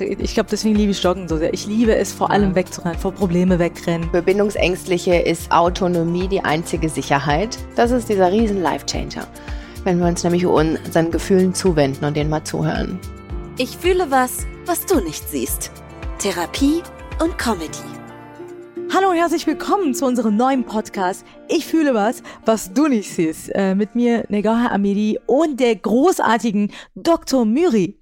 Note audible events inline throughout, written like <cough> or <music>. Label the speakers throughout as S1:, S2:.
S1: Ich glaube, deswegen liebe ich Joggen so sehr. Ich liebe es vor allem wegzurennen, vor Probleme wegrennen.
S2: Für Bindungsängstliche ist Autonomie die einzige Sicherheit. Das ist dieser riesen Life-Changer. Wenn wir uns nämlich unseren Gefühlen zuwenden und denen mal zuhören.
S3: Ich fühle was, was du nicht siehst. Therapie und Comedy.
S1: Hallo und herzlich willkommen zu unserem neuen Podcast. Ich fühle was, was du nicht siehst. Äh, mit mir Negaha Amidi und der großartigen Dr. Myri.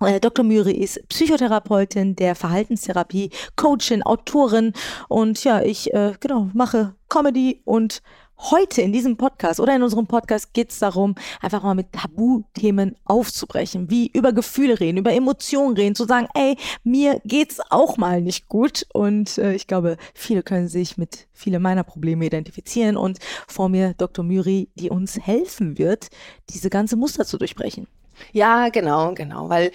S1: Äh, Dr. Myri ist Psychotherapeutin der Verhaltenstherapie, Coachin, Autorin und ja, ich äh, genau mache Comedy und Heute in diesem Podcast oder in unserem Podcast geht es darum, einfach mal mit Tabuthemen aufzubrechen, wie über Gefühle reden, über Emotionen reden, zu sagen, ey, mir geht's auch mal nicht gut. Und äh, ich glaube, viele können sich mit viele meiner Probleme identifizieren und vor mir Dr. Myri, die uns helfen wird, diese ganze Muster zu durchbrechen.
S2: Ja, genau, genau, weil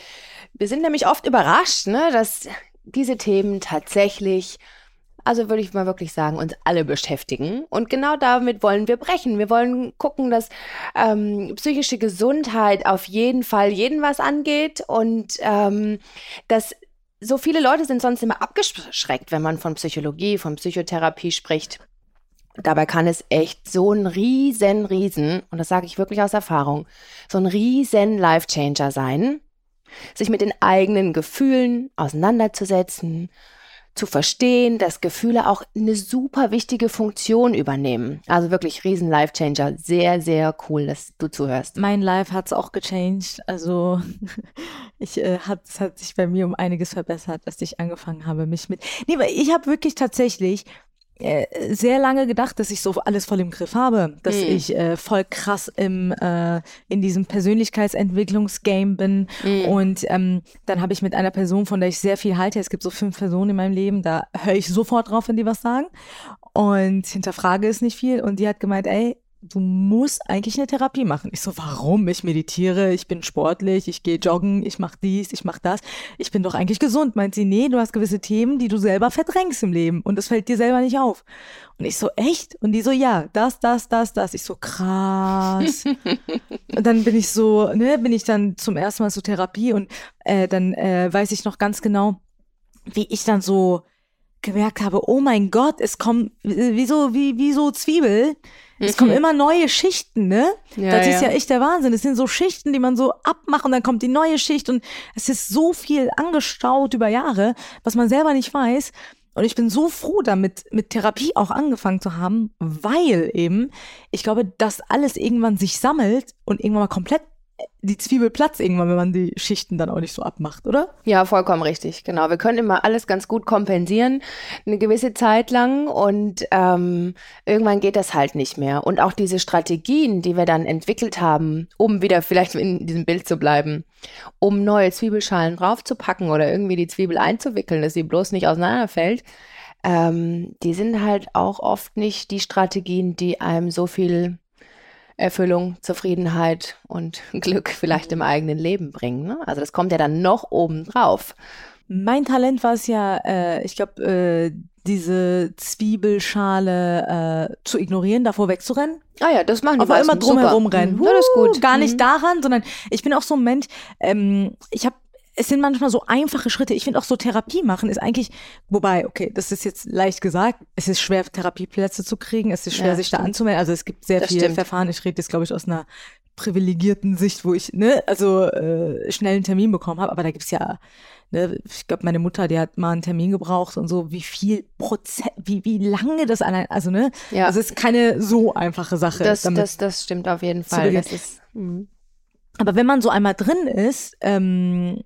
S2: wir sind nämlich oft überrascht, ne, dass diese Themen tatsächlich also würde ich mal wirklich sagen, uns alle beschäftigen. Und genau damit wollen wir brechen. Wir wollen gucken, dass ähm, psychische Gesundheit auf jeden Fall jeden was angeht und ähm, dass so viele Leute sind sonst immer abgeschreckt, wenn man von Psychologie, von Psychotherapie spricht. Dabei kann es echt so ein riesen, riesen, und das sage ich wirklich aus Erfahrung, so ein riesen Life-Changer sein, sich mit den eigenen Gefühlen auseinanderzusetzen zu verstehen, dass Gefühle auch eine super wichtige Funktion übernehmen. Also wirklich riesen Life-Changer. Sehr, sehr cool, dass du zuhörst.
S1: Mein Life hat es auch gechanged. Also <laughs> ich äh, hat, es hat sich bei mir um einiges verbessert, dass ich angefangen habe, mich mit. Nee, weil ich habe wirklich tatsächlich sehr lange gedacht, dass ich so alles voll im Griff habe, dass mhm. ich äh, voll krass im äh, in diesem Persönlichkeitsentwicklungsgame bin mhm. und ähm, dann habe ich mit einer Person, von der ich sehr viel halte, es gibt so fünf Personen in meinem Leben, da höre ich sofort drauf, wenn die was sagen und hinterfrage es nicht viel und die hat gemeint, ey, du musst eigentlich eine Therapie machen. Ich so, warum? Ich meditiere, ich bin sportlich, ich gehe joggen, ich mache dies, ich mache das. Ich bin doch eigentlich gesund. Meint sie, nee, du hast gewisse Themen, die du selber verdrängst im Leben und das fällt dir selber nicht auf. Und ich so, echt? Und die so, ja, das, das, das, das. Ich so, krass. <laughs> und dann bin ich so, ne, bin ich dann zum ersten Mal zur Therapie und äh, dann äh, weiß ich noch ganz genau, wie ich dann so gemerkt habe, oh mein Gott, es kommt wie so, wie, wie so Zwiebel. Es kommen mhm. immer neue Schichten, ne? Ja, das ist ja. ja echt der Wahnsinn. Es sind so Schichten, die man so abmacht und dann kommt die neue Schicht und es ist so viel angestaut über Jahre, was man selber nicht weiß. Und ich bin so froh damit, mit Therapie auch angefangen zu haben, weil eben, ich glaube, das alles irgendwann sich sammelt und irgendwann mal komplett die Zwiebel platzt irgendwann, wenn man die Schichten dann auch nicht so abmacht, oder?
S2: Ja, vollkommen richtig. Genau. Wir können immer alles ganz gut kompensieren, eine gewisse Zeit lang und ähm, irgendwann geht das halt nicht mehr. Und auch diese Strategien, die wir dann entwickelt haben, um wieder vielleicht in diesem Bild zu bleiben, um neue Zwiebelschalen draufzupacken oder irgendwie die Zwiebel einzuwickeln, dass sie bloß nicht auseinanderfällt, ähm, die sind halt auch oft nicht die Strategien, die einem so viel Erfüllung, Zufriedenheit und <laughs> Glück vielleicht im eigenen Leben bringen. Ne? Also das kommt ja dann noch oben drauf.
S1: Mein Talent war es ja, äh, ich glaube, äh, diese Zwiebelschale äh, zu ignorieren, davor wegzurennen.
S2: Ah ja, das machen die
S1: Aber immer drumherum rennen.
S2: Mhm. Das ist gut.
S1: Gar nicht mhm. daran, sondern ich bin auch so ein Mensch, ähm, ich habe es sind manchmal so einfache Schritte. Ich finde auch so Therapie machen ist eigentlich, wobei, okay, das ist jetzt leicht gesagt, es ist schwer, Therapieplätze zu kriegen, es ist schwer, ja, sich stimmt. da anzumelden. Also es gibt sehr das viele stimmt. Verfahren. Ich rede jetzt, glaube ich, aus einer privilegierten Sicht, wo ich, ne, also äh, schnell einen Termin bekommen habe, aber da gibt's ja, ne, ich glaube, meine Mutter, die hat mal einen Termin gebraucht und so, wie viel Prozent, wie, wie lange das allein, also ne, ja. es ist keine so einfache Sache.
S2: Das, das, das stimmt auf jeden Fall. Das ist,
S1: mh. aber wenn man so einmal drin ist, ähm,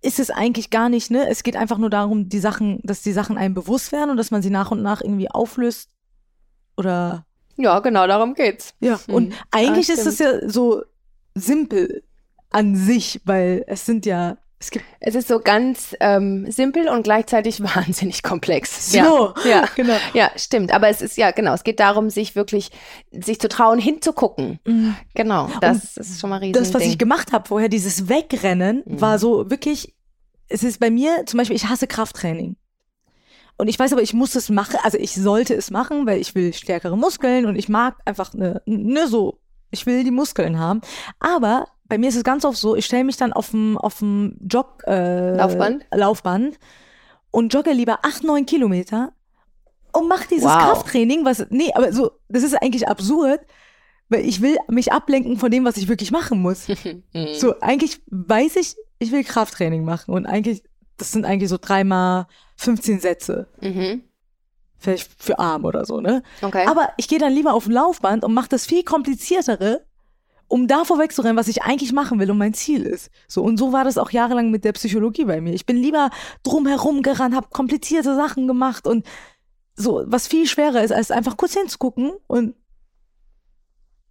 S1: ist es eigentlich gar nicht, ne? Es geht einfach nur darum, die Sachen, dass die Sachen einem bewusst werden und dass man sie nach und nach irgendwie auflöst oder.
S2: Ja, genau, darum geht's.
S1: Ja, hm. und eigentlich ja, ist es ja so simpel an sich, weil es sind ja
S2: es, gibt es ist so ganz ähm, simpel und gleichzeitig <laughs> wahnsinnig komplex.
S1: So,
S2: ja, ja, <laughs> genau. Ja, stimmt. Aber es ist ja genau. Es geht darum, sich wirklich, sich zu trauen, hinzugucken. Mhm. Genau. Das, das, ist schon mal riesig.
S1: Das, was ich gemacht habe vorher, dieses Wegrennen, mhm. war so wirklich. Es ist bei mir zum Beispiel, ich hasse Krafttraining. Und ich weiß aber, ich muss es machen, also ich sollte es machen, weil ich will stärkere Muskeln und ich mag einfach eine, ne so, ich will die Muskeln haben. Aber bei mir ist es ganz oft so, ich stelle mich dann auf dem auf dem Jog äh,
S2: Laufband?
S1: Laufband und jogge lieber acht, neun Kilometer und mache dieses
S2: Wow.
S1: Krafttraining, was nee, aber so das ist eigentlich absurd, weil ich will mich ablenken von dem, was ich wirklich machen muss. <laughs>
S2: Mhm.
S1: So eigentlich weiß ich, ich will Krafttraining machen und eigentlich das sind eigentlich so dreimal 15 Sätze,
S2: Mhm.
S1: vielleicht für Arm oder so, ne?
S2: Okay.
S1: Aber ich gehe dann lieber auf ein Laufband und mache das viel kompliziertere, um da vorwegzurennen, was ich eigentlich machen will und mein Ziel ist. So und so war das auch jahrelang mit der Psychologie bei mir. Ich bin lieber drumherum gerannt, habe komplizierte Sachen gemacht und so, was viel schwerer ist, als einfach kurz hinzugucken und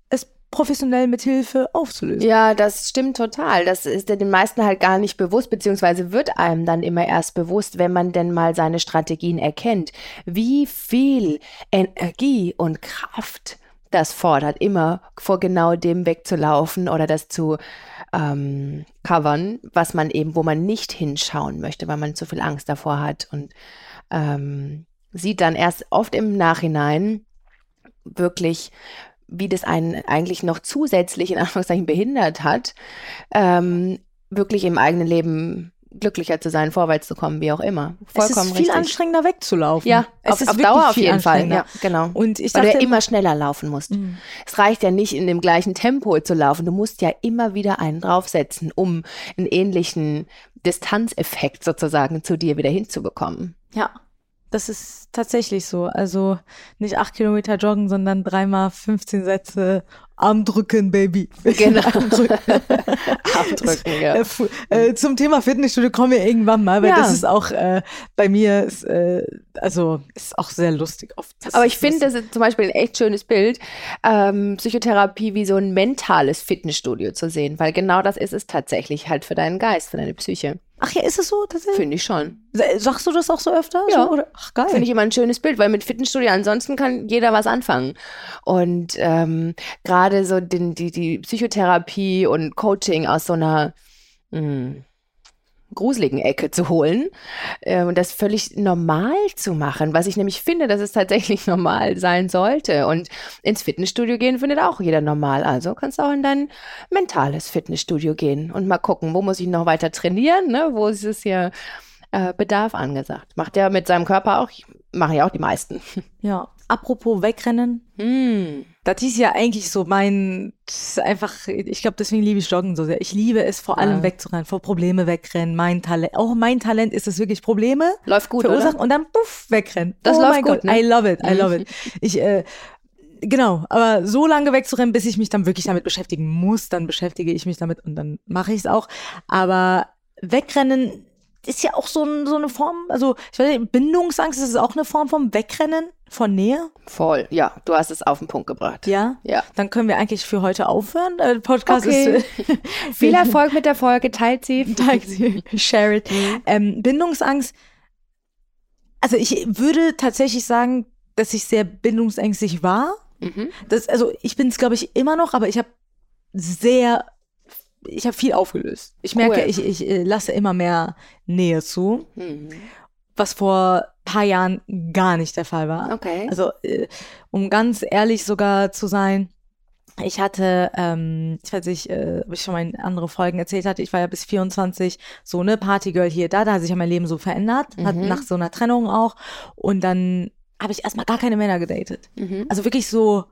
S1: es professionell mit Hilfe aufzulösen.
S2: Ja, das stimmt total. Das ist den meisten halt gar nicht bewusst, beziehungsweise wird einem dann immer erst bewusst, wenn man denn mal seine Strategien erkennt, wie viel Energie und Kraft das fordert, immer vor genau dem wegzulaufen oder das zu ähm, covern, was man eben, wo man nicht hinschauen möchte, weil man zu viel Angst davor hat und ähm, sieht dann erst oft im Nachhinein wirklich, wie das einen eigentlich noch zusätzlich in Anführungszeichen behindert hat, ähm, wirklich im eigenen Leben glücklicher zu sein, vorwärts zu kommen, wie auch immer.
S1: es ist viel anstrengender wegzulaufen.
S2: Ja,
S1: es
S2: auf,
S1: ist
S2: auf Dauer auf jeden Fall. Ja, genau.
S1: Und ich
S2: Weil du
S1: dachte
S2: ja immer schneller laufen musst.
S1: Mhm.
S2: Es reicht ja nicht, in dem gleichen Tempo zu laufen. Du musst ja immer wieder einen draufsetzen, um einen ähnlichen Distanzeffekt sozusagen zu dir wieder hinzubekommen.
S1: Ja, das ist tatsächlich so. Also nicht acht Kilometer joggen, sondern dreimal 15 Sätze Arm drücken, Baby. <laughs>
S2: Genau.
S1: Arm drücken.
S2: Abdrücken, <laughs> ja.
S1: Äh, äh, zum Thema Fitnessstudio kommen wir irgendwann mal, weil
S2: Ja.
S1: das ist auch äh, bei mir, ist, äh, also ist auch sehr lustig oft.
S2: Aber ich finde, das ist zum Beispiel ein echt schönes Bild, ähm, Psychotherapie wie so ein mentales Fitnessstudio zu sehen, weil genau das ist es tatsächlich halt für deinen Geist, für deine Psyche.
S1: Ach ja, ist es so? tatsächlich?
S2: Finde ich schon.
S1: Sagst du das auch so öfter?
S2: Ja.
S1: So, oder? Ach geil.
S2: Finde ich immer ein schönes Bild, weil mit Fitnessstudio ansonsten kann jeder was anfangen. Und ähm, gerade so den, die, die Psychotherapie und Coaching aus so einer mh, gruseligen Ecke zu holen äh, und das völlig normal zu machen, was ich nämlich finde, dass es tatsächlich <laughs> normal sein sollte. Und ins Fitnessstudio gehen findet auch jeder normal. Also kannst du auch in dein mentales Fitnessstudio gehen und mal gucken, wo muss ich noch weiter trainieren, ne? wo ist es hier äh, Bedarf angesagt. Macht er mit seinem Körper auch, machen ja auch die meisten. <laughs>
S1: ja. Apropos wegrennen.
S2: Hm.
S1: Das ist ja eigentlich so mein, das ist einfach, ich glaube, deswegen liebe ich Joggen so sehr. Ich liebe es, vor allem
S2: Ja.
S1: wegzurennen, vor Probleme wegrennen. Mein Talent, auch mein Talent ist es wirklich, Probleme
S2: Läuft gut,
S1: verursachen
S2: oder?
S1: und dann puff, wegrennen.
S2: Das
S1: oh
S2: läuft
S1: mein
S2: gut,
S1: Gott,
S2: ne?
S1: I love it, I love it. <laughs> Ich, äh, genau, aber so lange wegzurennen, bis ich mich dann wirklich damit beschäftigen muss, dann beschäftige ich mich damit und dann mache ich es auch. Aber wegrennen ist ja auch so, ein, so eine Form, also ich weiß nicht, Bindungsangst ist auch eine Form vom Wegrennen von Nähe.
S2: Voll, ja, du hast es auf den Punkt gebracht.
S1: Ja.
S2: Ja.
S1: Dann können wir eigentlich für heute aufhören. Der Podcast
S2: Okay.
S1: ist. <laughs>
S2: Viel Erfolg mit der Folge, teilt sie. <laughs>
S1: Danke, share it. Ähm, Bindungsangst. Also ich würde tatsächlich sagen, dass ich sehr bindungsängstlich war.
S2: Mhm.
S1: Das, also ich bin es, glaube ich, immer noch, aber ich habe sehr, ich habe viel aufgelöst. Ich merke,
S2: Cool.
S1: ich, ich äh, lasse immer mehr Nähe zu,
S2: Mhm.
S1: was vor paar Jahren gar nicht der Fall war.
S2: Okay.
S1: Also, äh, um ganz ehrlich sogar zu sein, ich hatte, ähm, ich weiß nicht, äh, ob ich schon mal in andere Folgen erzählt hatte, ich war ja bis 24 so eine Partygirl hier, da, da hat sich ja mein Leben so verändert, hat
S2: Mhm.
S1: nach so einer Trennung auch. Und dann habe ich erstmal gar keine Männer gedatet.
S2: Mhm.
S1: Also wirklich so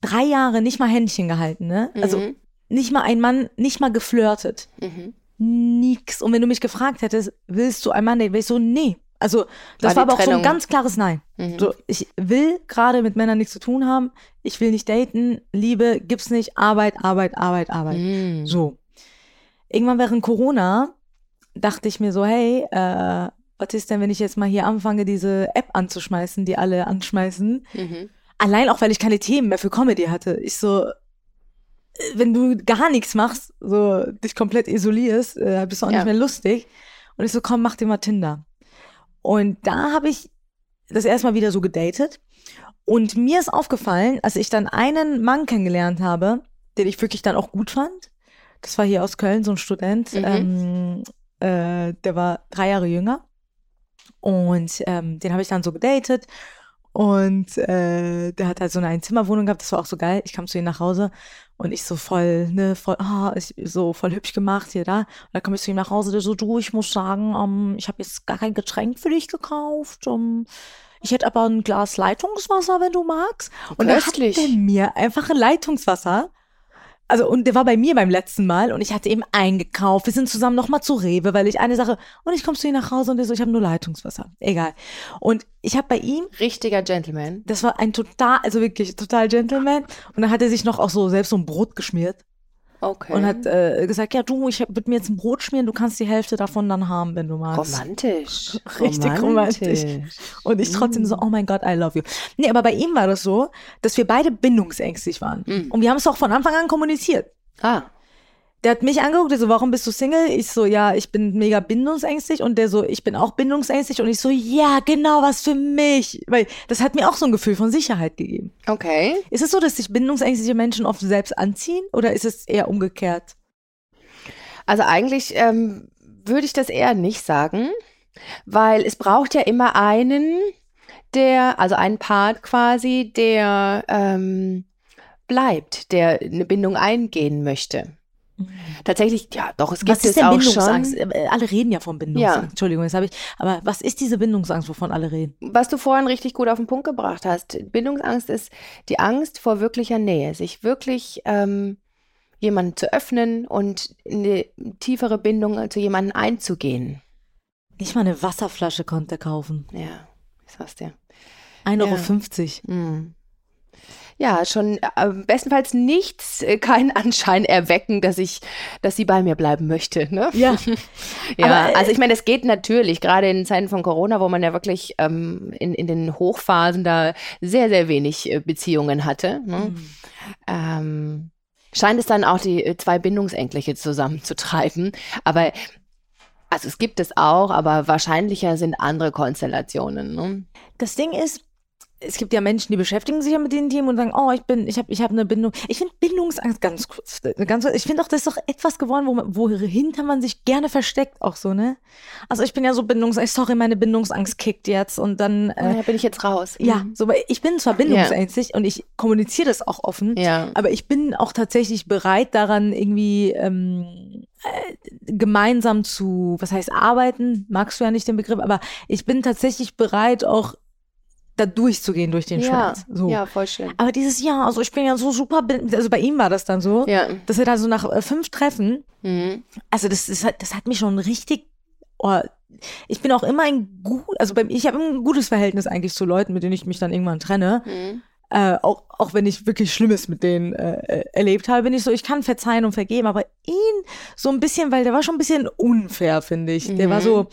S1: drei Jahre nicht mal Händchen gehalten, ne? Also
S2: Mhm.
S1: nicht mal ein Mann, nicht mal geflirtet.
S2: Mhm.
S1: Nix. Und wenn du mich gefragt hättest, willst du ein Mann daten, wäre ich so, nee. Also das
S2: War
S1: war, aber auch so ein
S2: Trennung-
S1: ganz klares Nein.
S2: Mhm.
S1: So, ich will gerade mit Männern nichts zu tun haben. Ich will nicht daten. Liebe gibt's nicht. Arbeit, Arbeit, Arbeit, Arbeit.
S2: Mhm.
S1: So. Irgendwann während Corona dachte ich mir so, hey, äh, was ist denn, wenn ich jetzt mal hier anfange, diese App anzuschmeißen, die alle anschmeißen?
S2: Mhm.
S1: Allein auch, weil ich keine Themen mehr für Comedy hatte. Ich so, äh, wenn du gar nichts machst, so dich komplett isolierst, äh, bist du auch
S2: Ja.
S1: nicht mehr lustig. Und ich so, komm, mach dir mal Tinder. Und da habe ich das erstmal wieder so gedatet. Und mir ist aufgefallen, als ich dann einen Mann kennengelernt habe, den ich wirklich dann auch gut fand. Das war hier aus Köln, so ein Student.
S2: Mhm.
S1: Ähm, äh, der war drei Jahre jünger. Und ähm, den habe ich dann so gedatet. Und äh, der hat halt so eine Einzimmerwohnung gehabt, das war auch so geil. Ich kam zu ihm nach Hause und ich so voll, ne, voll, ah, ich, so voll hübsch gemacht hier da. Und da komme ich zu ihm nach Hause, der so, du, ich muss sagen, um, ich habe jetzt gar kein Getränk für dich gekauft. Um, ich hätte aber ein Glas Leitungswasser, wenn du magst. Und dann hat
S2: Köstlich.
S1: der mir einfach ein Leitungswasser. Also, und der war bei mir beim letzten Mal und ich hatte eben eingekauft. Wir sind zusammen nochmal zu Rewe, weil ich eine Sache, und ich komme zu ihm nach Hause und der so, ich habe nur Leitungswasser. Egal. Und ich habe bei ihm
S2: Richtiger Gentleman.
S1: das war ein total, also wirklich total Gentleman. Und dann hat er sich noch auch so selbst so ein Brot geschmiert
S2: Okay.
S1: und hat äh, gesagt, ja du, ich würde mir jetzt ein Brot schmieren, du kannst die Hälfte davon dann haben, wenn du magst.
S2: romantisch. <laughs>
S1: Richtig romantisch. Und ich trotzdem so, oh mein Gott, I love you. Nee, aber bei ihm war das so, dass wir beide bindungsängstig waren.
S2: Mhm.
S1: Und wir haben es auch von Anfang an kommuniziert.
S2: Ah,
S1: Der hat mich angeguckt, der so, warum bist du Single? Ich so, ja, ich bin mega bindungsängstig. Und der so, ich bin auch bindungsängstig. Und ich so, ja, genau, was für mich. Weil das hat mir auch so ein Gefühl von Sicherheit gegeben.
S2: okay.
S1: Ist es so, dass sich bindungsängstliche Menschen oft selbst anziehen oder ist es eher umgekehrt?
S2: Also eigentlich ähm, würde ich das eher nicht sagen, weil es braucht ja immer einen, der, also einen Part quasi, der ähm, bleibt, der eine Bindung eingehen möchte. Tatsächlich, ja, doch, es gibt
S1: Was ist
S2: es
S1: denn
S2: auch
S1: Bindungsangst?
S2: schon.
S1: Äh, Alle reden ja von Bindungsangst.
S2: Ja.
S1: Entschuldigung, das habe ich. Aber was ist diese Bindungsangst, wovon alle reden?
S2: Was du vorhin richtig gut auf den Punkt gebracht hast. Bindungsangst ist die Angst vor wirklicher Nähe, sich wirklich ähm, jemanden zu öffnen und in eine tiefere Bindung zu jemandem einzugehen.
S1: Nicht mal eine Wasserflasche konnte kaufen.
S2: Ja, ich sag's dir.
S1: 1,50 Euro.
S2: Hm. Ja, schon äh, bestenfalls nichts, äh, keinen Anschein erwecken, dass ich, dass sie bei mir bleiben möchte. Ne?
S1: Ja. <laughs>
S2: Ja,
S1: Aber, äh,
S2: also ich meine, das geht natürlich, gerade in Zeiten von Corona, wo man ja wirklich ähm, in, in den Hochphasen da sehr, sehr wenig äh, Beziehungen hatte. Ne?
S1: Mhm.
S2: Ähm, scheint es dann auch die äh, zwei Bindungsängstliche zusammenzutreiben. Aber also es gibt es auch, aber wahrscheinlicher sind andere Konstellationen. Ne?
S1: Das Ding ist, es gibt ja Menschen, die beschäftigen sich ja mit den Themen und sagen, oh, ich bin, ich habe ich hab eine Bindung. Ich finde Bindungsangst ganz kurz, ganz, ich finde auch, das ist doch etwas geworden, wo man, wohinter man sich gerne versteckt, auch so, ne? Also ich bin ja so Bindungsangst, sorry, meine Bindungsangst kickt jetzt und dann, äh,
S2: da bin ich jetzt raus.
S1: ja,
S2: Mhm.
S1: so, weil ich bin zwar bindungsängstig und ich kommuniziere das auch offen,
S2: Ja.
S1: aber ich bin auch tatsächlich bereit daran, irgendwie ähm, äh, gemeinsam zu, was heißt arbeiten, magst du ja nicht den Begriff, aber ich bin tatsächlich bereit, auch da durchzugehen durch den
S2: Ja,
S1: Schmerz. So.
S2: ja, voll schön.
S1: Aber dieses Jahr, also ich bin ja so super, also bei ihm war das dann so,
S2: Ja.
S1: dass er da so nach äh, fünf Treffen,
S2: Mhm.
S1: also das, das, hat, das hat mich schon richtig, oh, ich bin auch immer ein gut, also bei, ich habe ein gutes Verhältnis eigentlich zu Leuten, mit denen ich mich dann irgendwann trenne.
S2: Mhm.
S1: Äh, auch, auch wenn ich wirklich Schlimmes mit denen äh, äh, erlebt habe, bin ich so, ich kann verzeihen und vergeben, aber ihn so ein bisschen, weil der war schon ein bisschen unfair, finde ich. Der
S2: Mhm.
S1: war so,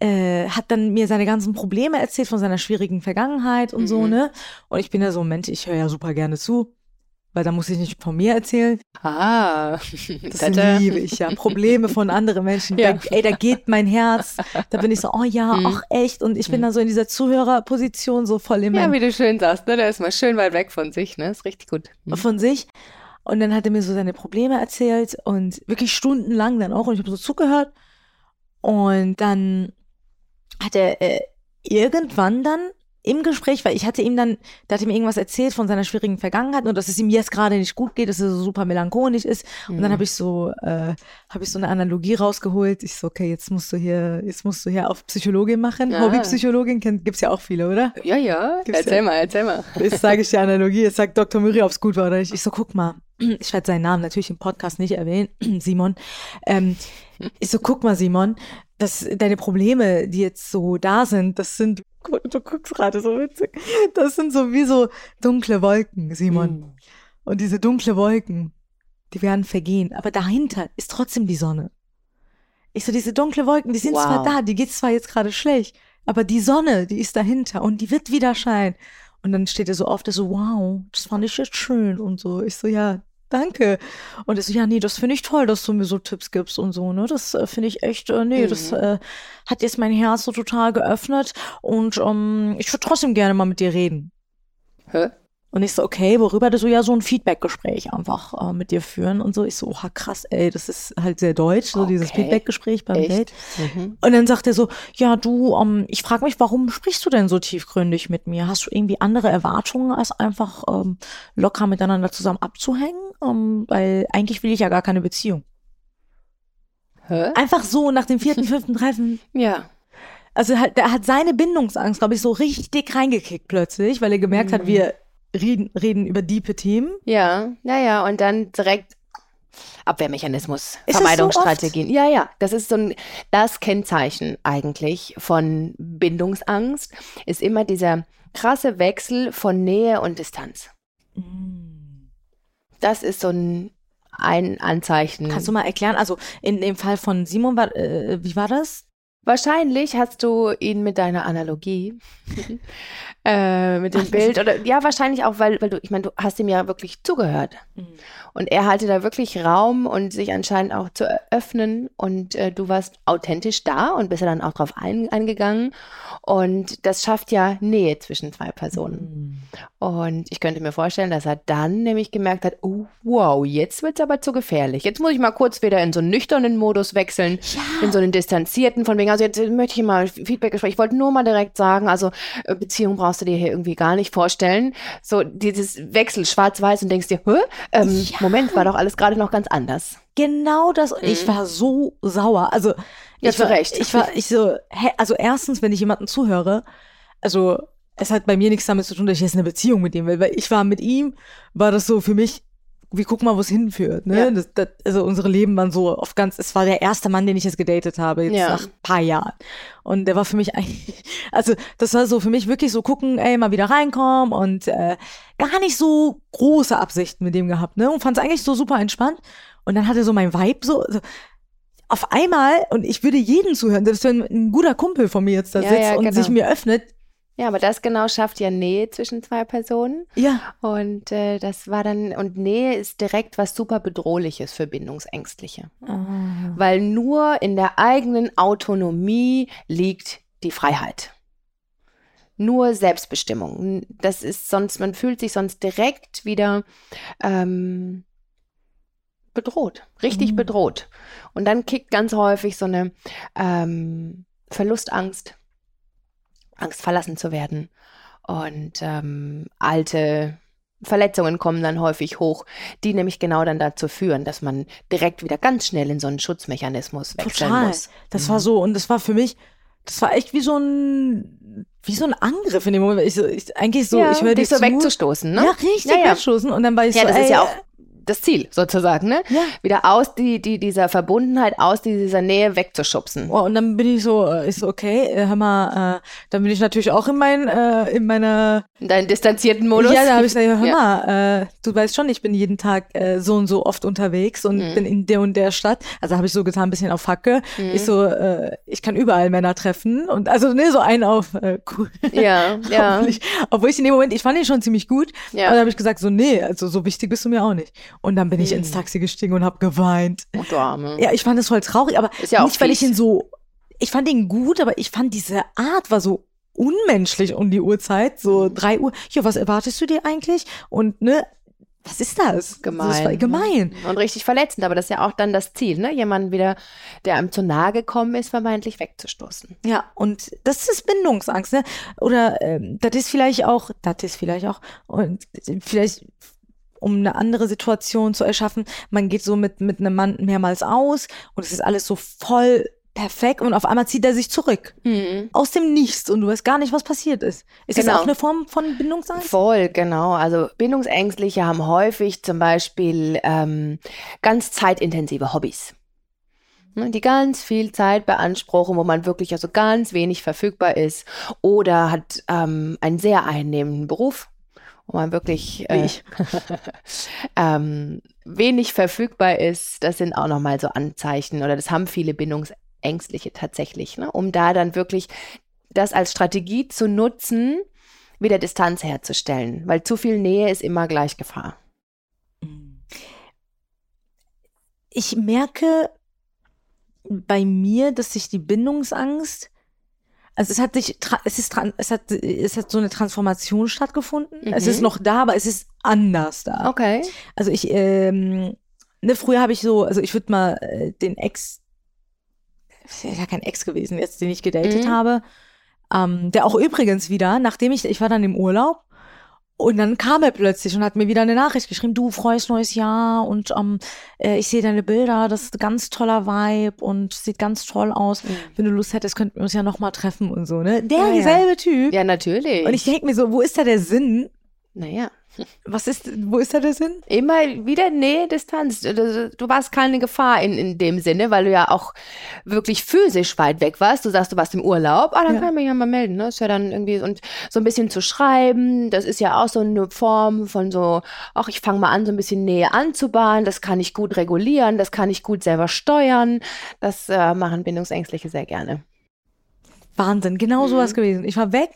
S1: äh, hat dann mir seine ganzen Probleme erzählt von seiner schwierigen Vergangenheit und so,
S2: Mhm.
S1: ne? Und ich bin ja so, Mensch, ich höre ja super gerne zu, weil da muss ich nicht von mir erzählen.
S2: Ah,
S1: Das <laughs>
S2: Tata.
S1: liebe ich ja. Probleme von anderen Menschen.
S2: Ja.
S1: Da, ey, da geht mein Herz. Da bin ich so, oh ja,
S2: Mhm.
S1: ach echt. Und ich bin dann so in dieser Zuhörerposition so voll in
S2: Ja, wie du schön sagst, ne? Der ist mal schön weit weg von sich, ne? Ist richtig gut. Mhm.
S1: von sich. Und dann hat er mir so seine Probleme erzählt und wirklich stundenlang dann auch. Und ich habe so zugehört. Und dann hat er äh, irgendwann dann im Gespräch, weil ich hatte ihm dann, der hatte mir irgendwas erzählt von seiner schwierigen Vergangenheit und dass es ihm jetzt gerade nicht gut geht, dass er so super melancholisch ist. Und dann
S2: Mhm.
S1: habe ich so, äh, habe ich so eine Analogie rausgeholt. Ich so, okay, jetzt musst du hier, jetzt musst du hier auf Psychologin machen.
S2: Ah.
S1: Hobbypsychologin kennt, gibt's ja auch viele, oder?
S2: Ja, ja.
S1: Gibt's
S2: erzähl
S1: ja.
S2: mal, erzähl mal.
S1: Jetzt sage ich die <laughs> Analogie, jetzt sagt Dr. Murray, ob es gut war oder nicht. Ich so, guck mal, <clears throat> ich werde seinen Namen natürlich im Podcast nicht erwähnen, <clears throat> Simon. Ähm, ich so, guck mal, Simon, dass deine Probleme, die jetzt so da sind, das sind, du guckst gerade so witzig, das sind so wie so dunkle Wolken, Simon.
S2: Mhm.
S1: Und diese dunkle Wolken, die werden vergehen. Aber dahinter ist trotzdem die Sonne. Ich so, diese dunkle Wolken, die sind
S2: Wow.
S1: zwar da, die geht zwar jetzt gerade schlecht, aber die Sonne, die ist dahinter und die wird wieder scheinen. Und dann steht er so oft, er so, wow, das fand ich jetzt schön und so. Ich so, ja, danke. Und er so, ja, nee, das finde ich toll, dass du mir so Tipps gibst und so, ne? Das äh, finde ich echt, äh, nee, das
S2: Mhm.
S1: äh, hat jetzt mein Herz so total geöffnet und ähm, ich würde trotzdem gerne mal mit dir reden.
S2: Hä?
S1: Und ich so, okay, worüber das so ja so ein Feedback-Gespräch einfach äh, mit dir führen und so. Ich so, oha, krass, ey, das ist halt sehr deutsch, so dieses
S2: Okay.
S1: Feedback-Gespräch beim
S2: Echt?
S1: Date.
S2: Mhm.
S1: Und dann sagt er so, ja, du, ähm, ich frage mich, warum sprichst du denn so tiefgründig mit mir? Hast du irgendwie andere Erwartungen, als einfach ähm, locker miteinander zusammen abzuhängen? Ähm, weil eigentlich will ich ja gar keine Beziehung.
S2: Hä?
S1: Einfach so nach dem <laughs> vierten, fünften Treffen.
S2: Ja.
S1: Also halt, der hat seine Bindungsangst, glaube ich, so richtig reingekickt plötzlich, weil er gemerkt hat,
S2: Mhm.
S1: wir reden, reden über diepe Themen.
S2: Ja, ja, ja. Und dann direkt Abwehrmechanismus,
S1: Ist es so
S2: Vermeidungsstrategien. ja, ja. Das ist so ein, das Kennzeichen eigentlich von Bindungsangst ist immer dieser krasse Wechsel von Nähe und Distanz. Das ist so ein, ein Anzeichen.
S1: Kannst du mal erklären, also in dem Fall von Simon, war, äh, wie war das?
S2: Wahrscheinlich hast du ihn mit deiner Analogie, äh, mit dem Bild oder ja, wahrscheinlich auch, weil, weil du, ich meine, du hast ihm ja wirklich zugehört. Und er hatte da wirklich Raum und sich anscheinend auch zu öffnen und äh, du warst authentisch da und bist ja dann auch drauf ein, eingegangen. Und das schafft ja Nähe zwischen zwei Personen. Und ich könnte mir vorstellen, dass er dann nämlich gemerkt hat, oh, wow, jetzt wird's aber zu gefährlich. Jetzt muss ich mal kurz wieder in so einen nüchternen Modus wechseln, in so einen distanzierten, von wegen, also jetzt möchte ich mal Feedback gespräch. Ich wollte nur mal direkt sagen, also äh, Beziehung brauchst du dir hier irgendwie gar nicht vorstellen. So dieses Wechsel schwarz-weiß und denkst dir, hä? Ähm, Moment, war doch alles gerade noch ganz anders.
S1: Genau das. Und Ich war so sauer. Also
S2: Mhm. Ja,
S1: ich
S2: zu
S1: war,
S2: Recht.
S1: Ich war, ich so, hä, also erstens, wenn ich jemanden zuhöre, also es hat bei mir nichts damit zu tun, dass ich jetzt eine Beziehung mit ihm will, weil ich war mit ihm, war das so für mich, wie guck mal, wo es hinführt. Ne?
S2: Ja.
S1: Das, das, also unsere Leben waren so auf ganz, es war der erste Mann, den ich jetzt gedatet habe, jetzt
S2: Ja.
S1: nach ein paar Jahren. Und der war für mich eigentlich, <laughs> also das war so für mich wirklich so gucken, ey, mal wieder reinkommen und äh, gar nicht so große Absichten mit dem gehabt, ne? Und fand es eigentlich so super entspannt. Und dann hatte so mein Vibe so, so auf einmal, und ich würde jeden zuhören, selbst wenn ein guter Kumpel von mir jetzt da
S2: Ja,
S1: sitzt
S2: ja,
S1: und
S2: genau.
S1: sich mir öffnet,
S2: Ja, aber das genau schafft ja Nähe zwischen zwei Personen.
S1: ja,
S2: Und äh, das war dann, und Nähe ist direkt was super Bedrohliches für Bindungsängstliche. Weil nur in der eigenen Autonomie liegt die Freiheit. Nur Selbstbestimmung. Das ist sonst, man fühlt sich sonst direkt wieder ähm, bedroht, richtig
S1: Mhm.
S2: bedroht. Und dann kickt ganz häufig so eine ähm, Verlustangst, Angst verlassen zu werden. Und ähm, alte Verletzungen kommen dann häufig hoch, die nämlich genau dann dazu führen, dass man direkt wieder ganz schnell in so einen Schutzmechanismus wechseln
S1: total.
S2: muss.
S1: Das
S2: Mhm.
S1: war so, und das war für mich, das war echt wie so ein, wie so ein Angriff in dem Moment. Ich, ich, eigentlich so,
S2: ja,
S1: ich höre
S2: dich so
S1: zu.
S2: wegzustoßen, ne?
S1: Ja, richtig
S2: Ja, ja.
S1: wegstoßen. Und dann war ich
S2: Ja,
S1: so,
S2: das
S1: ey,
S2: ist ja auch das Ziel sozusagen, ne?
S1: Ja.
S2: Wieder aus die, die, dieser Verbundenheit, aus dieser Nähe wegzuschubsen.
S1: Oh, und dann bin ich so, äh, so, okay, äh, hör mal, äh, dann bin ich natürlich auch in mein, äh, in meiner
S2: In deinen distanzierten Modus.
S1: Ja, da habe ich gesagt, hör
S2: Ja.
S1: mal, äh, du weißt schon, ich bin jeden Tag äh, so und so oft unterwegs und
S2: Mhm.
S1: bin in der und der Stadt. Also habe ich so getan, ein bisschen auf Hacke.
S2: Mhm.
S1: Ich so, ich kann überall Männer treffen und also ne, so einen auf cool.
S2: Ja, <laughs> ja,
S1: Obwohl, ich, obwohl ich in dem Moment, ich fand ihn schon ziemlich gut.
S2: Ja.
S1: Aber dann habe ich gesagt, so, nee, also so wichtig bist du mir auch nicht. Und dann bin ich
S2: Mhm.
S1: ins Taxi gestiegen und habe geweint.
S2: Oh, du Arme.
S1: Ja, ich fand es voll traurig, aber
S2: ja
S1: nicht, weil ich ihn so, ich fand ihn gut, aber ich fand diese Art war so unmenschlich um die Uhrzeit, so
S2: Mhm.
S1: drei Uhr. Ja, was erwartest du dir eigentlich? Und ne, was ist das?
S2: Gemein.
S1: Das war gemein.
S2: Und richtig verletzend, aber das ist ja auch dann das Ziel, ne? Jemanden wieder, der einem zu nahe gekommen ist, vermeintlich wegzustoßen.
S1: Ja, und das ist Bindungsangst, ne? Oder ähm, das ist vielleicht auch, das ist vielleicht auch, und vielleicht um eine andere Situation zu erschaffen, man geht so mit, mit einem Mann mehrmals aus und es ist alles so voll perfekt und auf einmal zieht er sich zurück. Aus dem Nichts und du weißt gar nicht, was passiert ist. Ist das
S2: Genau.
S1: auch eine Form von Bindungsangst?
S2: Voll, genau. Also Bindungsängstliche haben häufig zum Beispiel ähm, ganz zeitintensive Hobbys. Ne, Die ganz viel Zeit beanspruchen, wo man wirklich also ganz wenig verfügbar ist oder hat ähm, einen sehr einnehmenden Beruf, wo man wirklich äh, <laughs> ähm, wenig verfügbar ist. Das sind auch nochmal so Anzeichen oder das haben viele Bindungsängstliche tatsächlich, ne? um da dann wirklich das als Strategie zu nutzen, wieder Distanz herzustellen, weil zu viel Nähe ist immer gleich Gefahr.
S1: Ich merke bei mir, dass sich die Bindungsangst, Also es hat sich, es ist, es hat, es hat so eine Transformation stattgefunden. Es
S2: Mhm.
S1: ist noch da, aber es ist anders da.
S2: Okay.
S1: Also ich, ähm, ne, früher habe ich so, also ich würde mal äh, den Ex, ist ja kein Ex gewesen, jetzt den ich gedatet
S2: Mhm.
S1: habe, ähm, der auch übrigens wieder, nachdem ich, ich war dann im Urlaub und dann kam er plötzlich und hat mir wieder eine Nachricht geschrieben, du frohes neues Jahr und ähm, äh, ich sehe deine Bilder, das ist ein ganz toller Vibe und sieht ganz toll aus. Wenn du Lust hättest, könnten wir uns ja nochmal treffen und so, ne? Der
S2: Ja, ja.
S1: dieselbe Typ.
S2: Ja, natürlich.
S1: Und ich denke mir so, wo ist da der Sinn?
S2: naja.
S1: Was ist, wo ist da der Sinn?
S2: Immer wieder Nähe, Distanz. Du, du du warst keine Gefahr in, in dem Sinne, weil du ja auch wirklich physisch weit weg warst. Du sagst, du warst im Urlaub, ah, dann
S1: Ja.
S2: kann ich mich ja mal melden. Ne? Ist ja dann irgendwie und so ein bisschen zu schreiben. Das ist ja auch so eine Form von so, ach, ich fange mal an, so ein bisschen Nähe anzubahnen. Das kann ich gut regulieren, das kann ich gut selber steuern. Das äh, machen Bindungsängstliche sehr gerne.
S1: Wahnsinn, genau
S2: Mhm.
S1: sowas gewesen. Ich war weg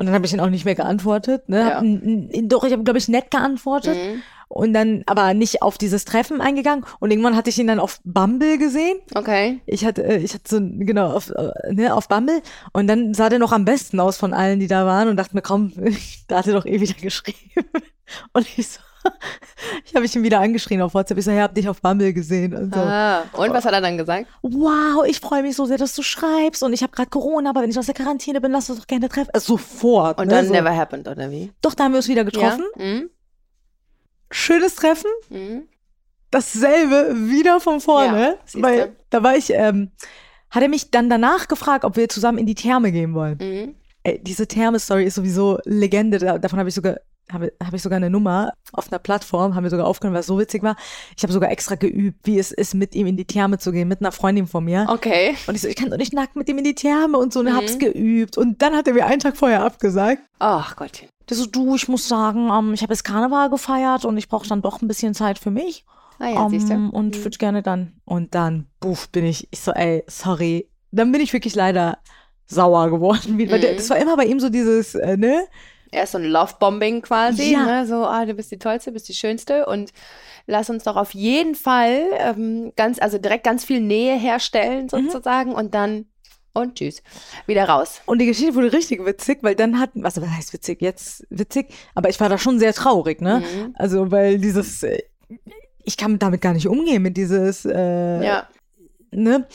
S1: und dann habe ich ihn auch nicht mehr geantwortet. Ne?
S2: Ja.
S1: Hab, doch, ich habe, glaube ich, nett geantwortet
S2: Mhm.
S1: und dann aber nicht auf dieses Treffen eingegangen. Und irgendwann hatte ich ihn dann auf Bumble gesehen.
S2: Okay.
S1: Ich hatte, äh, ich hatte so, genau, auf, äh, ne, auf Bumble. Und dann sah der noch am besten aus von allen, die da waren und dachte mir, komm, <laughs> da hat er doch eh wieder geschrieben. <laughs> Und ich so, <laughs> ich habe ich ihn wieder angeschrien auf WhatsApp. Ich so, hey, hab dich auf Bumble gesehen und so.
S2: Ah. Und was hat er dann gesagt?
S1: wow, ich freue mich so sehr, dass du schreibst und ich habe gerade Corona, aber wenn ich aus der Quarantäne bin, lass uns doch gerne treffen. Also sofort.
S2: Und
S1: ne,
S2: dann
S1: so.
S2: never happened, oder wie?
S1: Doch, da haben wir uns wieder getroffen.
S2: Ja? Mhm.
S1: Schönes Treffen.
S2: Mhm.
S1: Dasselbe wieder von vorne.
S2: Ja,
S1: weil da war ich, ähm, hat er mich dann danach gefragt, ob wir zusammen in die Therme gehen wollen.
S2: Mhm.
S1: Ey, diese Therme-Story ist sowieso Legende. Da, davon habe ich sogar habe hab ich sogar eine Nummer auf einer Plattform, haben wir sogar aufgenommen, was so witzig war. Ich habe sogar extra geübt, wie es ist, mit ihm in die Therme zu gehen, mit einer Freundin von mir.
S2: Okay.
S1: Und ich so, ich kann doch nicht nackt mit ihm in die Therme und so, und
S2: Mhm.
S1: hab's geübt. Und dann hat er mir einen Tag vorher abgesagt.
S2: Ach Gottchen.
S1: Der so, du, ich muss sagen, ähm, ich habe jetzt Karneval gefeiert und ich brauche dann doch ein bisschen Zeit für mich.
S2: Ah ja,
S1: ähm,
S2: siehst du.
S1: Und würde gerne dann. Und dann, buff, bin ich, ich so, ey, sorry. Dann bin ich wirklich leider sauer geworden. Wie, weil
S2: Mhm.
S1: das war immer bei ihm so dieses, äh, ne?
S2: Erst so ein Love-Bombing quasi,
S1: Ja.
S2: ne? so, ah, du bist die Tollste, bist die Schönste und lass uns doch auf jeden Fall ähm, ganz, also direkt ganz viel Nähe herstellen
S1: Mhm.
S2: sozusagen und dann und tschüss, wieder raus.
S1: Und die Geschichte wurde richtig witzig, weil dann hatten, was, was heißt witzig? Jetzt witzig, aber ich war da schon sehr traurig, ne?
S2: Mhm.
S1: Also, weil dieses, äh, ich kann damit gar nicht umgehen, mit dieses, äh,
S2: Ja,
S1: ne?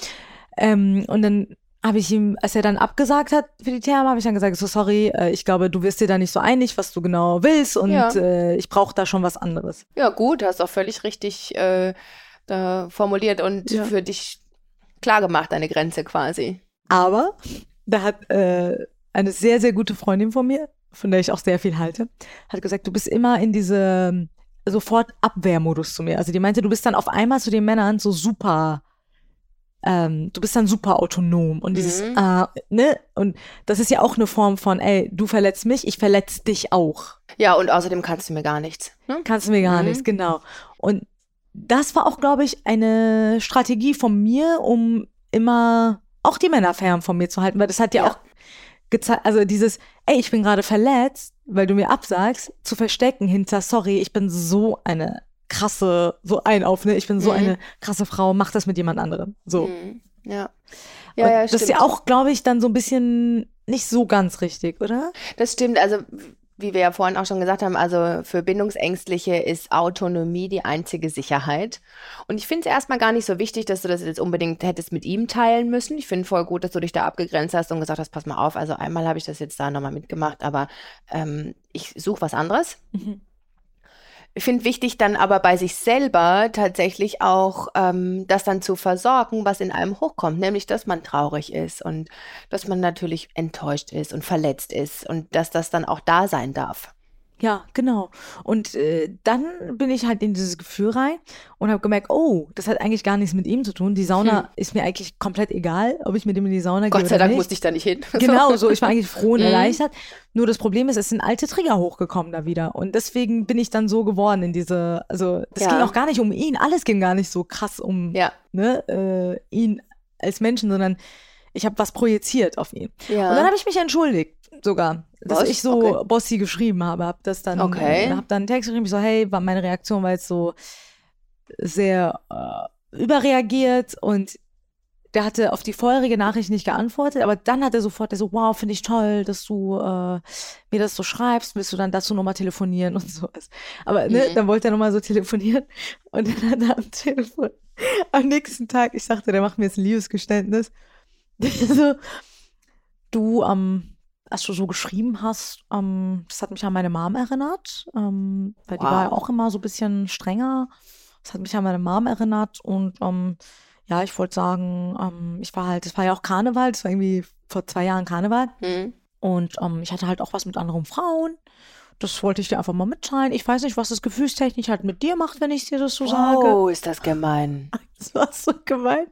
S1: Ähm, und dann habe ich ihm, als er dann abgesagt hat für die Therme, habe ich dann gesagt, so sorry, äh, ich glaube, du wirst dir da nicht so einig, was du genau willst und
S2: Ja.
S1: äh, ich brauche da schon was anderes.
S2: ja gut, hast auch völlig richtig äh, da formuliert und
S1: Ja.
S2: für dich klar gemacht, deine Grenze quasi.
S1: Aber da hat äh, eine sehr, sehr gute Freundin von mir, von der ich auch sehr viel halte, hat gesagt, du bist immer in diese sofort Abwehrmodus zu mir. Also die meinte, du bist dann auf einmal zu den Männern so super, ähm, du bist dann super autonom und dieses,
S2: Mhm.
S1: äh, ne? Und das ist ja auch eine Form von, ey, du verletzt mich, ich verletze dich auch.
S2: Ja, und außerdem kannst du mir gar nichts. Ne?
S1: Kannst du mir gar
S2: Mhm.
S1: nichts, genau. Und das war auch, glaube ich, eine Strategie von mir, um immer auch die Männer fern von mir zu halten, weil das hat ja,
S2: Ja.
S1: auch gezeigt, also dieses, ey, ich bin gerade verletzt, weil du mir absagst, zu verstecken hinter, sorry, ich bin so eine krasse, so ein auf, ne, ich bin so
S2: Mhm.
S1: eine krasse Frau, mach das mit jemand anderem. So.
S2: Mhm. Ja.
S1: Und
S2: Ja, ja,
S1: das ist
S2: stimmt.
S1: ja auch, glaube ich, dann so ein bisschen nicht so ganz richtig, oder?
S2: Das stimmt, also wie wir ja vorhin auch schon gesagt haben, also für Bindungsängstliche ist Autonomie die einzige Sicherheit. Und ich finde es erstmal gar nicht so wichtig, dass du das jetzt unbedingt hättest mit ihm teilen müssen. Ich finde voll gut, dass du dich da abgegrenzt hast und gesagt hast, pass mal auf, also einmal habe ich das jetzt da nochmal mitgemacht, aber ähm, ich suche was anderes.
S1: Mhm.
S2: Ich finde wichtig dann aber bei sich selber tatsächlich auch ähm, das dann zu versorgen, was in einem hochkommt, nämlich dass man traurig ist und dass man natürlich enttäuscht ist und verletzt ist und dass das dann auch da sein darf.
S1: Ja, genau. Und äh, dann bin ich halt in dieses Gefühl rein und habe gemerkt, oh, das hat eigentlich gar nichts mit ihm zu tun. Die Sauna
S2: Hm.
S1: ist mir eigentlich komplett egal, ob ich mit ihm in die Sauna gehe
S2: Gott sei Dank
S1: nicht.
S2: musste ich da nicht hin. <laughs>
S1: Genau, so. Ich war eigentlich froh und
S2: Mhm.
S1: erleichtert. Nur das Problem ist, es sind alte Trigger hochgekommen da wieder. Und deswegen bin ich dann so geworden in diese, also das
S2: Ja.
S1: ging auch gar nicht um ihn. Alles ging gar nicht so krass um
S2: Ja,
S1: ne, äh, ihn als Menschen, sondern ich habe was projiziert auf ihn.
S2: ja.
S1: Und dann habe ich mich entschuldigt sogar, dass
S2: Was?
S1: ich so
S2: Okay.
S1: Bossy geschrieben habe, habe das dann,
S2: Okay.
S1: habe dann einen Text geschrieben, ich so, hey, war meine Reaktion war jetzt so sehr äh, überreagiert und der hatte auf die vorherige Nachricht nicht geantwortet, aber dann hat er sofort, der so, wow, finde ich toll, dass du äh, mir das so schreibst, willst du dann dazu nochmal telefonieren und <laughs> sowas. Aber ne,
S2: Mhm.
S1: dann wollte er nochmal so telefonieren und dann hat er am Telefon am nächsten Tag, ich sagte, der macht mir jetzt ein Liebesgeständnis, <laughs> so, du, ähm, als du so geschrieben hast, ähm, das hat mich an meine Mom erinnert, ähm, weil die war ja
S2: Wow.
S1: auch immer so ein bisschen strenger. Das hat mich an meine Mom erinnert und ähm, ja, ich wollte sagen, ähm, ich war halt, es war ja auch Karneval, das war irgendwie vor zwei Jahren Karneval
S2: Hm.
S1: und ähm, ich hatte halt auch was mit anderen Frauen. Das wollte ich dir einfach mal mitteilen. Ich weiß nicht, was das gefühlstechnisch halt mit dir macht, wenn ich dir das so sage.
S2: Oh, ist das gemein. <laughs>
S1: Das war so gemein.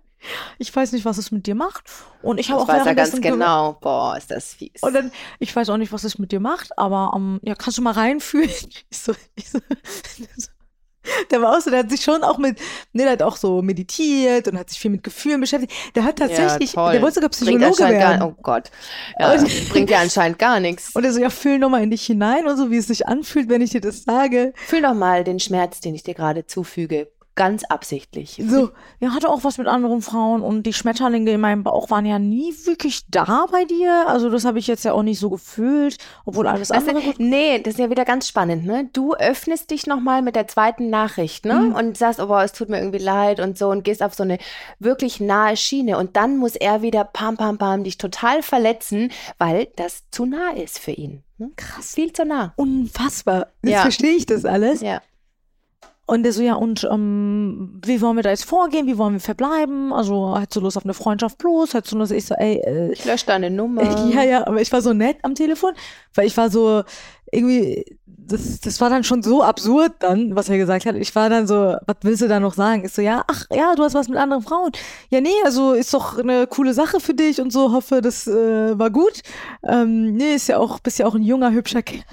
S1: Ich weiß nicht, was es mit dir macht. Und ich habe auch
S2: weiß er ganz genau. Boah, ist das fies.
S1: Und dann, ich weiß auch nicht, was es mit dir macht, aber ähm, ja, kannst du mal reinfühlen? <laughs> Ich so, ich so, <laughs> der war auch so, der hat sich schon auch mit, ne, der hat auch so meditiert und hat sich viel mit Gefühlen beschäftigt. Der hat tatsächlich,
S2: ja,
S1: der wollte sogar Psychologe werden.
S2: Gar, oh Gott. Ja,
S1: Und- <laughs>
S2: bringt ja anscheinend gar nichts.
S1: Und er so, ja, fühl nochmal in dich hinein und so, wie es sich anfühlt, wenn ich dir das sage.
S2: Fühl doch mal den Schmerz, den ich dir gerade zufüge. Ganz absichtlich.
S1: So, er hatte auch was mit anderen Frauen und die Schmetterlinge in meinem Bauch waren ja nie wirklich da bei dir. Also das habe ich jetzt ja auch nicht so gefühlt, obwohl alles
S2: Weißt
S1: andere
S2: du, nee, das ist ja wieder ganz spannend, ne? Du öffnest dich nochmal mit der zweiten Nachricht, ne?
S1: Mhm.
S2: Und sagst, oh, boah, es tut mir irgendwie leid und so und gehst auf so eine wirklich nahe Schiene und dann muss er wieder pam, pam, pam dich total verletzen, weil das zu nah ist für ihn. Hm?
S1: Krass.
S2: Viel zu nah.
S1: Unfassbar. Jetzt
S2: Ja.
S1: verstehe ich das alles.
S2: Ja.
S1: Und der so, ja, und ähm, wie wollen wir da jetzt vorgehen? Wie wollen wir verbleiben? Also, hättest du Lust auf eine Freundschaft bloß? Hättest du Lust? Ich so, ey, äh,
S2: Ich lösche deine Nummer. <laughs>
S1: ja, ja, aber ich war so nett am Telefon, weil ich war so, irgendwie, das, das war dann schon so absurd dann, was er gesagt hat. Ich war dann so, was willst du da noch sagen? Ich so, ja, ach, ja, du hast was mit anderen Frauen. Ja, nee, also ist doch eine coole Sache für dich und so, hoffe, das äh, war gut. Ähm, nee, ist ja auch, bist ja auch ein junger, hübscher Kerl.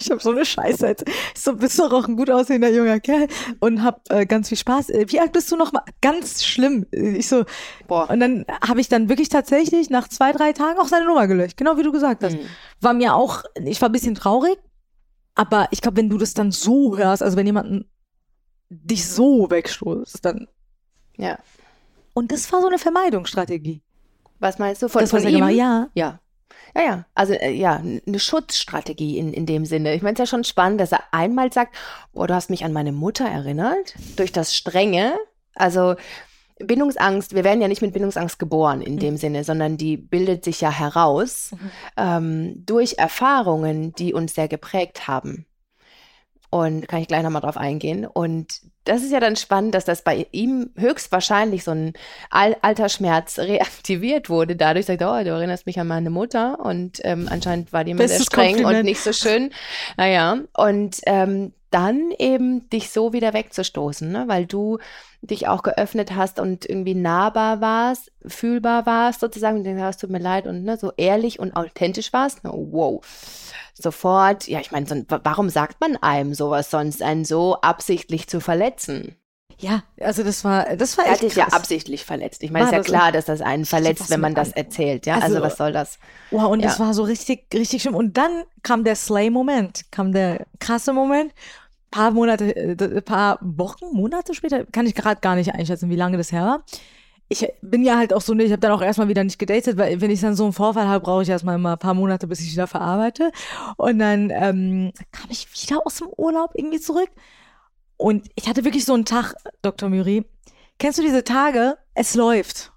S1: Ich habe so eine Scheiße. Jetzt. Ich so, bist doch auch ein gut aussehender junger Kerl und hab äh, ganz viel Spaß. Äh, wie alt bist du noch mal? Ganz schlimm. Äh, Ich so,
S2: Boah.
S1: und dann habe ich dann wirklich tatsächlich nach zwei, drei Tagen auch seine Nummer gelöscht. Genau wie du gesagt hast.
S2: Mhm.
S1: War mir auch, ich war ein bisschen traurig, aber ich glaube, wenn du das dann so hörst, also wenn jemanden dich so wegstoßt, dann.
S2: Ja.
S1: Und das war so eine Vermeidungsstrategie.
S2: Was meinst du von,
S1: das,
S2: von ihm?
S1: gemacht Ja.
S2: Ja. Ja, ja. Also, äh, ja, eine Schutzstrategie in, in dem Sinne. Ich meine, es ja schon spannend, dass er einmal sagt, boah, du hast mich an meine Mutter erinnert, durch das Strenge. Also, Bindungsangst, wir werden ja nicht mit Bindungsangst geboren in
S1: Mhm.
S2: dem Sinne, sondern die bildet sich ja heraus
S1: Mhm.
S2: ähm, durch Erfahrungen, die uns sehr geprägt haben. Und kann ich gleich nochmal drauf eingehen. Und das ist ja dann spannend, dass das bei ihm höchstwahrscheinlich so ein Al Altersschmerz <laughs> reaktiviert wurde. Dadurch sagt er, oh, du erinnerst mich an meine Mutter. Und ähm, anscheinend war die immer sehr
S1: Bestes
S2: streng und
S1: Kompliment.
S2: nicht so schön. Naja, und ähm, dann eben dich so wieder wegzustoßen, ne? weil du dich auch geöffnet hast und irgendwie nahbar warst, fühlbar warst sozusagen, und dann hast tut mir leid und ne, so ehrlich und authentisch warst. Ne? Wow. Sofort, ja, ich meine, so, warum sagt man einem sowas sonst, einen so absichtlich zu verletzen?
S1: Ja, also das war, das war
S2: Er
S1: echt
S2: hat dich ja absichtlich verletzt. Ich meine,
S1: War
S2: ist ja
S1: das
S2: klar, dass das einen
S1: was
S2: verletzt, wenn man das erzählt. Ja, also,
S1: Also-
S2: was soll das?
S1: Wow, und das
S2: Ja.
S1: war so richtig, richtig schlimm. Und dann kam der Slay-Moment, kam der krasse Moment. Paar Monate, äh, paar Wochen, Monate später, kann ich gerade gar nicht einschätzen, wie lange das her war. Ich bin ja halt auch so, ne, ich habe dann auch erstmal wieder nicht gedatet, weil wenn ich dann so einen Vorfall habe, brauche ich erstmal mal ein paar Monate, bis ich wieder verarbeite. Und dann ähm, kam ich wieder aus dem Urlaub irgendwie zurück. Und ich hatte wirklich so einen Tag, Dr. Muri. Kennst du diese Tage? Es läuft.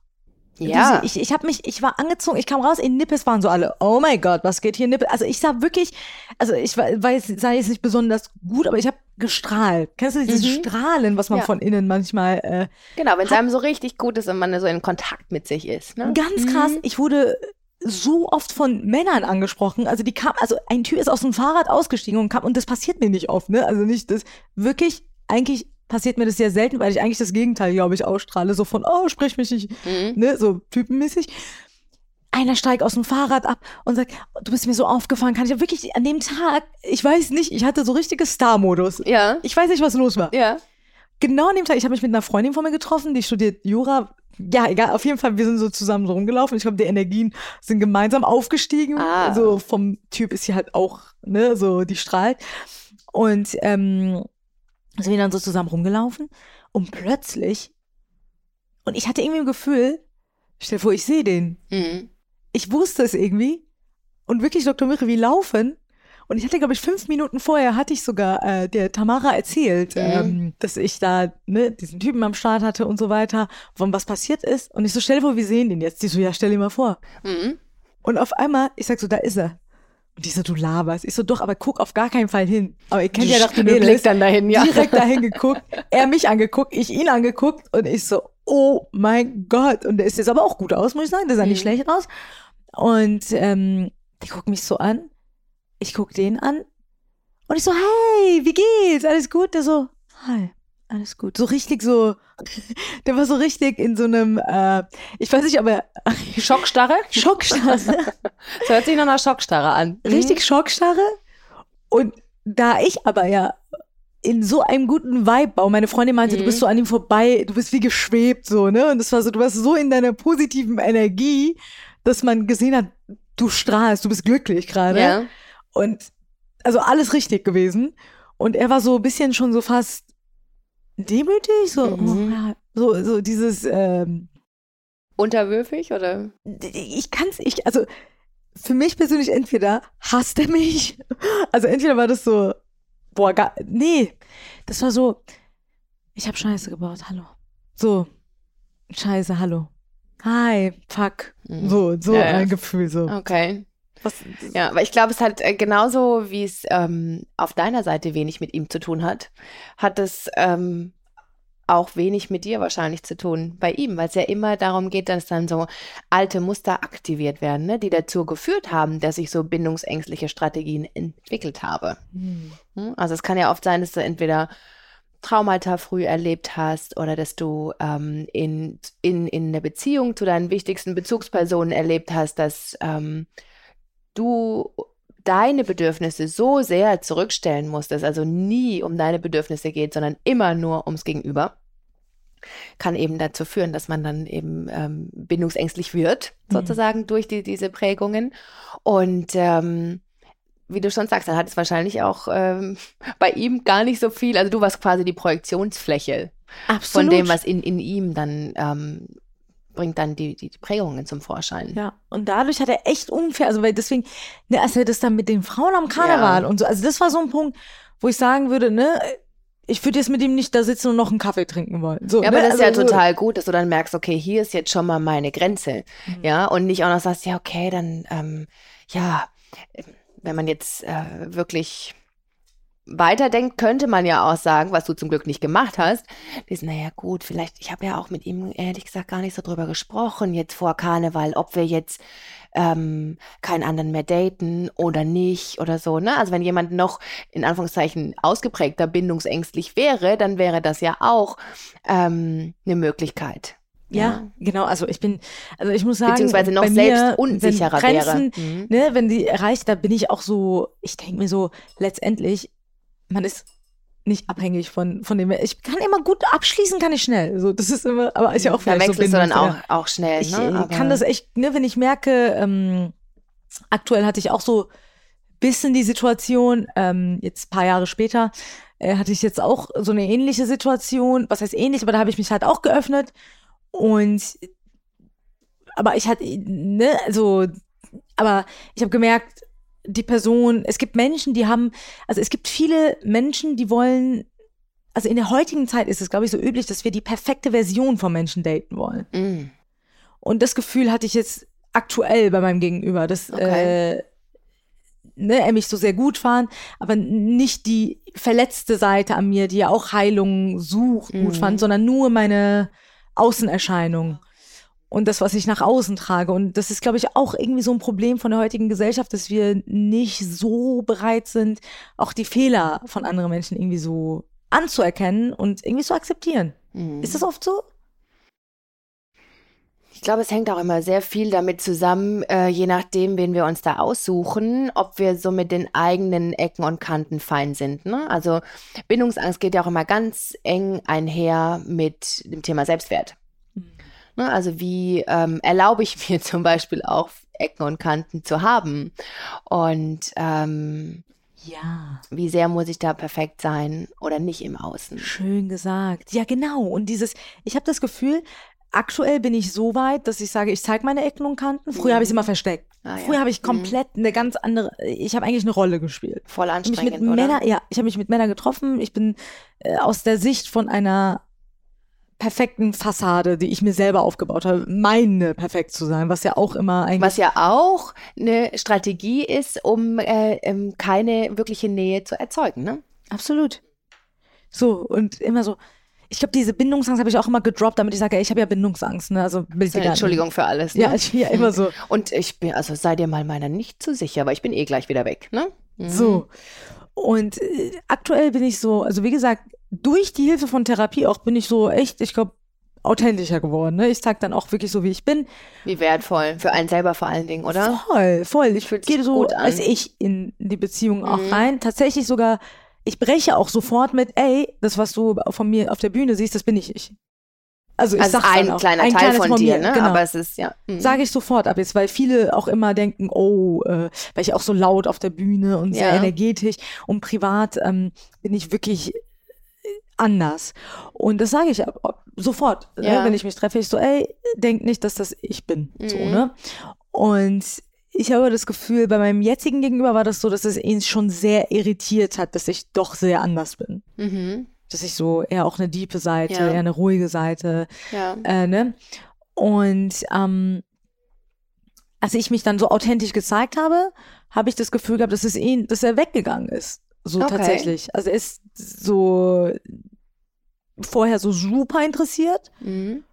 S2: Ja,
S1: Diese, ich ich habe mich, ich war angezogen, ich kam raus, in Nippes waren so alle, oh mein Gott, was geht hier Nippes? Also ich sah wirklich, also ich weiß, sah jetzt nicht besonders gut, aber ich habe gestrahlt. Kennst du dieses
S2: Mhm.
S1: Strahlen, was man
S2: Ja.
S1: von innen manchmal äh,
S2: genau, wenn es einem so richtig gut ist und man so in Kontakt mit sich ist. Ne?
S1: Ganz krass. Ich wurde so oft von Männern angesprochen. Also die kam, also ein Typ ist aus dem Fahrrad ausgestiegen und kam, und das passiert mir nicht oft, ne? Also nicht das, wirklich, eigentlich passiert mir das sehr selten, weil ich eigentlich das Gegenteil, glaube ich, ausstrahle. So von, oh, sprich mich nicht,
S2: Mhm.
S1: ne? So typenmäßig. Einer steigt aus dem Fahrrad ab und sagt, du bist mir so aufgefallen, kann ich wirklich an dem Tag, ich weiß nicht, ich hatte so richtiges Star-Modus.
S2: Ja,
S1: Ich weiß nicht, was los war
S2: ja.
S1: genau an dem Tag, ich habe mich mit einer Freundin von mir getroffen, die studiert Jura. Ja, egal, auf jeden Fall, wir sind so zusammen so rumgelaufen. Ich glaube, die Energien sind gemeinsam aufgestiegen.
S2: Ah.
S1: Also vom Typ ist sie halt auch, ne, so, die strahlt. Und ähm, sind wir dann so zusammen rumgelaufen und plötzlich, und ich hatte irgendwie ein Gefühl, Stell dir vor, ich sehe den.
S2: Mhm.
S1: Ich wusste es irgendwie. Und wirklich, Dr. Mirre, wir laufen. Und ich hatte, glaube ich, fünf Minuten vorher hatte ich sogar äh, der Tamara erzählt,
S2: Mhm.
S1: ähm, dass ich da ne, diesen Typen am Start hatte und so weiter, von was passiert ist. Und ich so, stell dir vor, wir sehen den jetzt. Die so, ja, stell dir mal vor.
S2: Mhm.
S1: Und auf einmal, ich sag so, da ist er. Und die so, du laberst. Ich so, doch, aber guck auf gar keinen Fall hin. Aber ihr kennt ja doch die Mädels.
S2: blickst dann dahin, ja.
S1: Direkt dahin <laughs> geguckt. Er mich angeguckt, ich ihn angeguckt. Und ich so, oh mein Gott. Und der ist jetzt aber auch gut aus, muss ich sagen. Der sah nicht
S2: Mhm.
S1: schlecht aus. Und ähm, die guckt mich so an. Ich guck den an. Und ich so, hey, wie geht's? Alles gut? Der so, hi, alles gut. So richtig so, <laughs> der war so richtig in so einem, äh, ich weiß nicht, ob er <laughs>
S2: Schockstarre?
S1: Schockstarre, <laughs>
S2: Das hört sich nach einer Schockstarre an.
S1: richtig Schockstarre. Und da ich aber ja in so einem guten Vibe baue, meine Freundin meinte, du
S2: Mhm.
S1: bist so an ihm vorbei, du bist wie geschwebt so, ne? Und das war so, du warst so in deiner positiven Energie, dass man gesehen hat, du strahlst, du bist glücklich gerade.
S2: Ja.
S1: Und also alles richtig gewesen. Und er war so ein bisschen schon so fast demütig, so,
S2: Mhm.
S1: oh, ja, so, so dieses, ähm,
S2: Unterwürfig oder?
S1: ich kann's, ich, also für mich persönlich entweder hasst er mich, <laughs> also entweder war das so, boah, gar, nee, das war so, ich habe Scheiße gebaut, hallo. So, Scheiße, hallo. Hi, fuck.
S2: Mhm.
S1: So, so
S2: ja.
S1: ein Gefühl, so.
S2: Okay.
S1: Was,
S2: Ja, aber ich glaube, es hat äh, genauso, wie es ähm, auf deiner Seite wenig mit ihm zu tun hat, hat es ähm, auch wenig mit dir wahrscheinlich zu tun bei ihm, weil es ja immer darum geht, dass dann so alte Muster aktiviert werden, ne, die dazu geführt haben, dass ich so bindungsängstliche Strategien entwickelt habe.
S1: hm.
S2: Hm? Also es kann ja oft sein, dass du entweder Traumata früh erlebt hast oder dass du ähm, in, in, in der Beziehung zu deinen wichtigsten Bezugspersonen erlebt hast, dass ähm, du deine Bedürfnisse so sehr zurückstellen musst, dass also nie um deine Bedürfnisse geht, sondern immer nur ums Gegenüber, kann eben dazu führen, dass man dann eben ähm, bindungsängstlich wird,
S1: Mhm.
S2: sozusagen durch die, diese Prägungen. Und ähm, wie du schon sagst, dann hat es wahrscheinlich auch ähm, <laughs> bei ihm gar nicht so viel. Also du warst quasi die Projektionsfläche
S1: Absolut.
S2: von dem, was in, in ihm dann ähm, bringt dann die, die Prägungen zum Vorschein.
S1: Ja, und dadurch hat er echt unfair, also weil deswegen, ne, als er das dann mit den Frauen am Karneval
S2: Ja.
S1: und so, also das war so ein Punkt, wo ich sagen würde, ne, ich würde jetzt mit ihm nicht da sitzen und noch einen Kaffee trinken wollen. So,
S2: Ja, aber
S1: ne?
S2: das ist ja
S1: Also so-
S2: total gut, dass du dann merkst, okay, hier ist jetzt schon mal meine Grenze.
S1: Mhm.
S2: Ja, und nicht auch noch sagst, ja, okay, dann, ähm, ja, wenn man jetzt äh, wirklich weiterdenkt, könnte man ja auch sagen, was du zum Glück nicht gemacht hast, ist, naja, gut, vielleicht, ich habe ja auch mit ihm ehrlich gesagt gar nicht so drüber gesprochen, jetzt vor Karneval, ob wir jetzt ähm, keinen anderen mehr daten oder nicht oder so, ne? Also wenn jemand noch in Anführungszeichen ausgeprägter bindungsängstlich wäre, dann wäre das ja auch ähm, eine Möglichkeit.
S1: Ja, genau, also ich bin, also ich muss sagen,
S2: Beziehungsweise noch selbst
S1: mir,
S2: unsicherer
S1: wenn
S2: wäre.
S1: Grenzen,
S2: Mhm.
S1: ne, wenn die erreicht, da bin ich auch so, ich denke mir so, letztendlich, man ist nicht abhängig von, von dem, ich kann immer gut abschließen, kann ich schnell, so, das ist immer, aber ist ja auch
S2: Da
S1: vielleicht so
S2: wechselst du dann auch, auch schnell.
S1: Ich
S2: ne?
S1: äh, kann das echt, ne, wenn ich merke, ähm, aktuell hatte ich auch so bisschen die Situation, ähm, jetzt ein paar Jahre später, äh, hatte ich jetzt auch so eine ähnliche Situation. Was heißt ähnlich, aber da habe ich mich halt auch geöffnet. Und aber ich hatte, ne, also, aber ich habe gemerkt, die Person, es gibt Menschen, die haben, also es gibt viele Menschen, die wollen, also in der heutigen Zeit ist es, glaube ich, so üblich, dass wir die perfekte Version von Menschen daten wollen.
S2: Mhm.
S1: Und das Gefühl hatte ich jetzt aktuell bei meinem Gegenüber, dass
S2: Okay.
S1: äh, ne, er mich so sehr gut fand, aber nicht die verletzte Seite an mir, die ja auch Heilung sucht,
S2: Mhm.
S1: gut fand, sondern nur meine Außenerscheinung und das, was ich nach außen trage. Und das ist, glaube ich, auch irgendwie so ein Problem von der heutigen Gesellschaft, dass wir nicht so bereit sind, auch die Fehler von anderen Menschen irgendwie so anzuerkennen und irgendwie zu akzeptieren.
S2: Mhm.
S1: Ist das oft so?
S2: Ich glaube, es hängt auch immer sehr viel damit zusammen, äh, je nachdem, wen wir uns da aussuchen, ob wir so mit den eigenen Ecken und Kanten fein sind. Ne? Also Bindungsangst geht ja auch immer ganz eng einher mit dem Thema Selbstwert. Ne? Also wie ähm, erlaube ich <laughs> mir zum Beispiel auch Ecken und Kanten zu haben? Und ähm,
S1: Ja.
S2: wie sehr muss ich da perfekt sein oder nicht im Außen?
S1: Schön gesagt. Ja, genau. Und dieses, ich habe das Gefühl, aktuell bin ich so weit, dass ich sage, ich zeige meine Ecken und Kanten. Früher habe ich sie immer versteckt.
S2: Ah, ja.
S1: Früher habe ich
S2: Mhm.
S1: komplett eine ganz andere, ich habe eigentlich eine Rolle gespielt.
S2: Voll
S1: Ich habe mich mit
S2: anstrengend, oder?
S1: Männern, ja, ich habe mich mit Männern getroffen. Ich bin äh, aus der Sicht von einer perfekten Fassade, die ich mir selber aufgebaut habe, meine perfekt zu sein, was ja auch immer eigentlich
S2: Was ja auch eine Strategie ist, um äh, ähm, keine wirkliche Nähe zu erzeugen, ne?
S1: Absolut. So, und immer so. Ich glaube, diese Bindungsangst habe ich auch immer gedroppt, damit ich sage, ey, ich habe ja Bindungsangst. Ne? Also,
S2: So
S1: nicht.
S2: Entschuldigung für alles. Ne?
S1: Ja, ich ja immer so. <laughs>
S2: Und ich bin, also sei dir mal meiner nicht zu sicher, aber ich bin eh gleich wieder weg, ne? Mhm.
S1: So. Und äh, aktuell bin ich so, also wie gesagt, durch die Hilfe von Therapie auch bin ich so echt, ich glaube, authentischer geworden. Ne? Ich sag dann auch wirklich so, wie ich bin.
S2: Wie wertvoll. Für einen selber vor allen Dingen, oder?
S1: Voll, voll. Ich gehe so als ich in die Beziehung auch
S2: Mhm.
S1: rein. Tatsächlich sogar, ich breche auch sofort mit, ey, das, was du von mir auf der Bühne siehst, das bin ich ich. Also ich
S2: Also
S1: sag's
S2: ein
S1: auch.
S2: kleiner
S1: Ein
S2: Teil
S1: kleines
S2: von dir,
S1: mir,
S2: ne?
S1: Genau.
S2: Aber es ist, ja. mhm.
S1: Sage ich sofort ab jetzt, weil viele auch immer denken, oh, äh, weil ich auch so laut auf der Bühne und sehr
S2: Ja.
S1: energetisch und privat ähm, bin ich wirklich anders. Und das sage ich sofort,
S2: Ja.
S1: ne, wenn ich mich treffe, ich so, ey, denk nicht, dass das ich bin. So,
S2: Mhm.
S1: ne? Und ich habe das Gefühl, bei meinem jetzigen Gegenüber war das so, dass es ihn schon sehr irritiert hat, dass ich doch sehr anders bin.
S2: Mhm.
S1: Dass ich so eher auch eine diepe Seite,
S2: Ja.
S1: eher eine ruhige Seite,
S2: Ja.
S1: äh, ne? Und ähm, als ich mich dann so authentisch gezeigt habe, habe ich das Gefühl gehabt, dass es ihn, dass er weggegangen ist. So
S2: Okay.
S1: tatsächlich. Also er ist so vorher so super interessiert
S2: Mhm.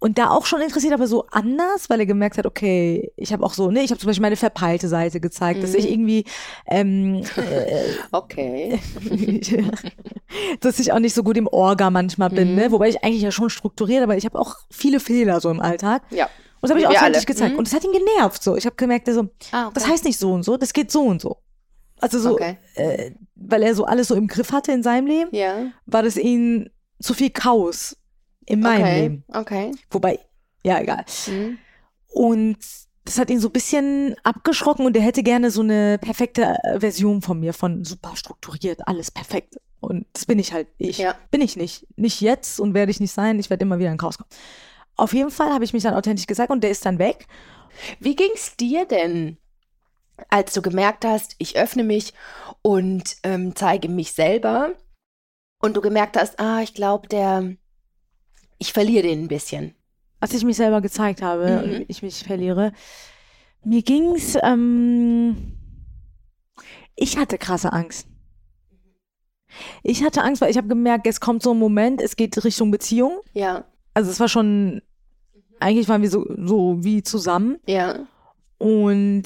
S1: und da auch schon interessiert, aber so anders, weil er gemerkt hat, okay, ich habe auch so, ne, ich habe zum Beispiel meine verpeilte Seite gezeigt, dass
S2: Mhm.
S1: ich irgendwie ähm, <laughs> äh,
S2: Okay. <laughs>
S1: dass ich auch nicht so gut im Orga manchmal bin,
S2: Mhm.
S1: ne? Wobei ich eigentlich ja schon strukturiert, aber ich habe auch viele Fehler so im Alltag.
S2: Ja.
S1: Und das habe ich authentisch
S2: alle.
S1: gezeigt.
S2: Mhm.
S1: Und das hat ihn genervt so. Ich habe gemerkt, er so,
S2: Ah, okay.
S1: das heißt nicht so und so, das geht so und so. Also so,
S2: Okay.
S1: äh, weil er so alles so im Griff hatte in seinem Leben,
S2: Ja.
S1: war das ihm zu viel Chaos in meinem
S2: okay.
S1: Leben.
S2: Okay.
S1: Wobei, ja, egal.
S2: Mhm.
S1: Und das hat ihn so ein bisschen abgeschrocken und er hätte gerne so eine perfekte äh, Version von mir, von super strukturiert, alles perfekt. Und das bin ich halt ich.
S2: Ja.
S1: Bin ich nicht. Nicht jetzt und werde ich nicht sein. Ich werde immer wieder in Chaos kommen. Auf jeden Fall habe ich mich dann authentisch gesagt und der ist dann weg.
S2: Wie ging's dir denn, als du gemerkt hast, ich öffne mich und ähm, zeige mich selber und du gemerkt hast, ah, ich glaube, der, ich verliere den ein bisschen.
S1: Als ich mich selber gezeigt habe
S2: Mhm.
S1: und ich mich verliere, mir ging's, ähm, ich hatte krasse Angst. Ich hatte Angst, weil ich habe gemerkt, es kommt so ein Moment, es geht Richtung Beziehung.
S2: Ja,
S1: Also es war schon, eigentlich waren wir so, so wie zusammen.
S2: ja.
S1: Und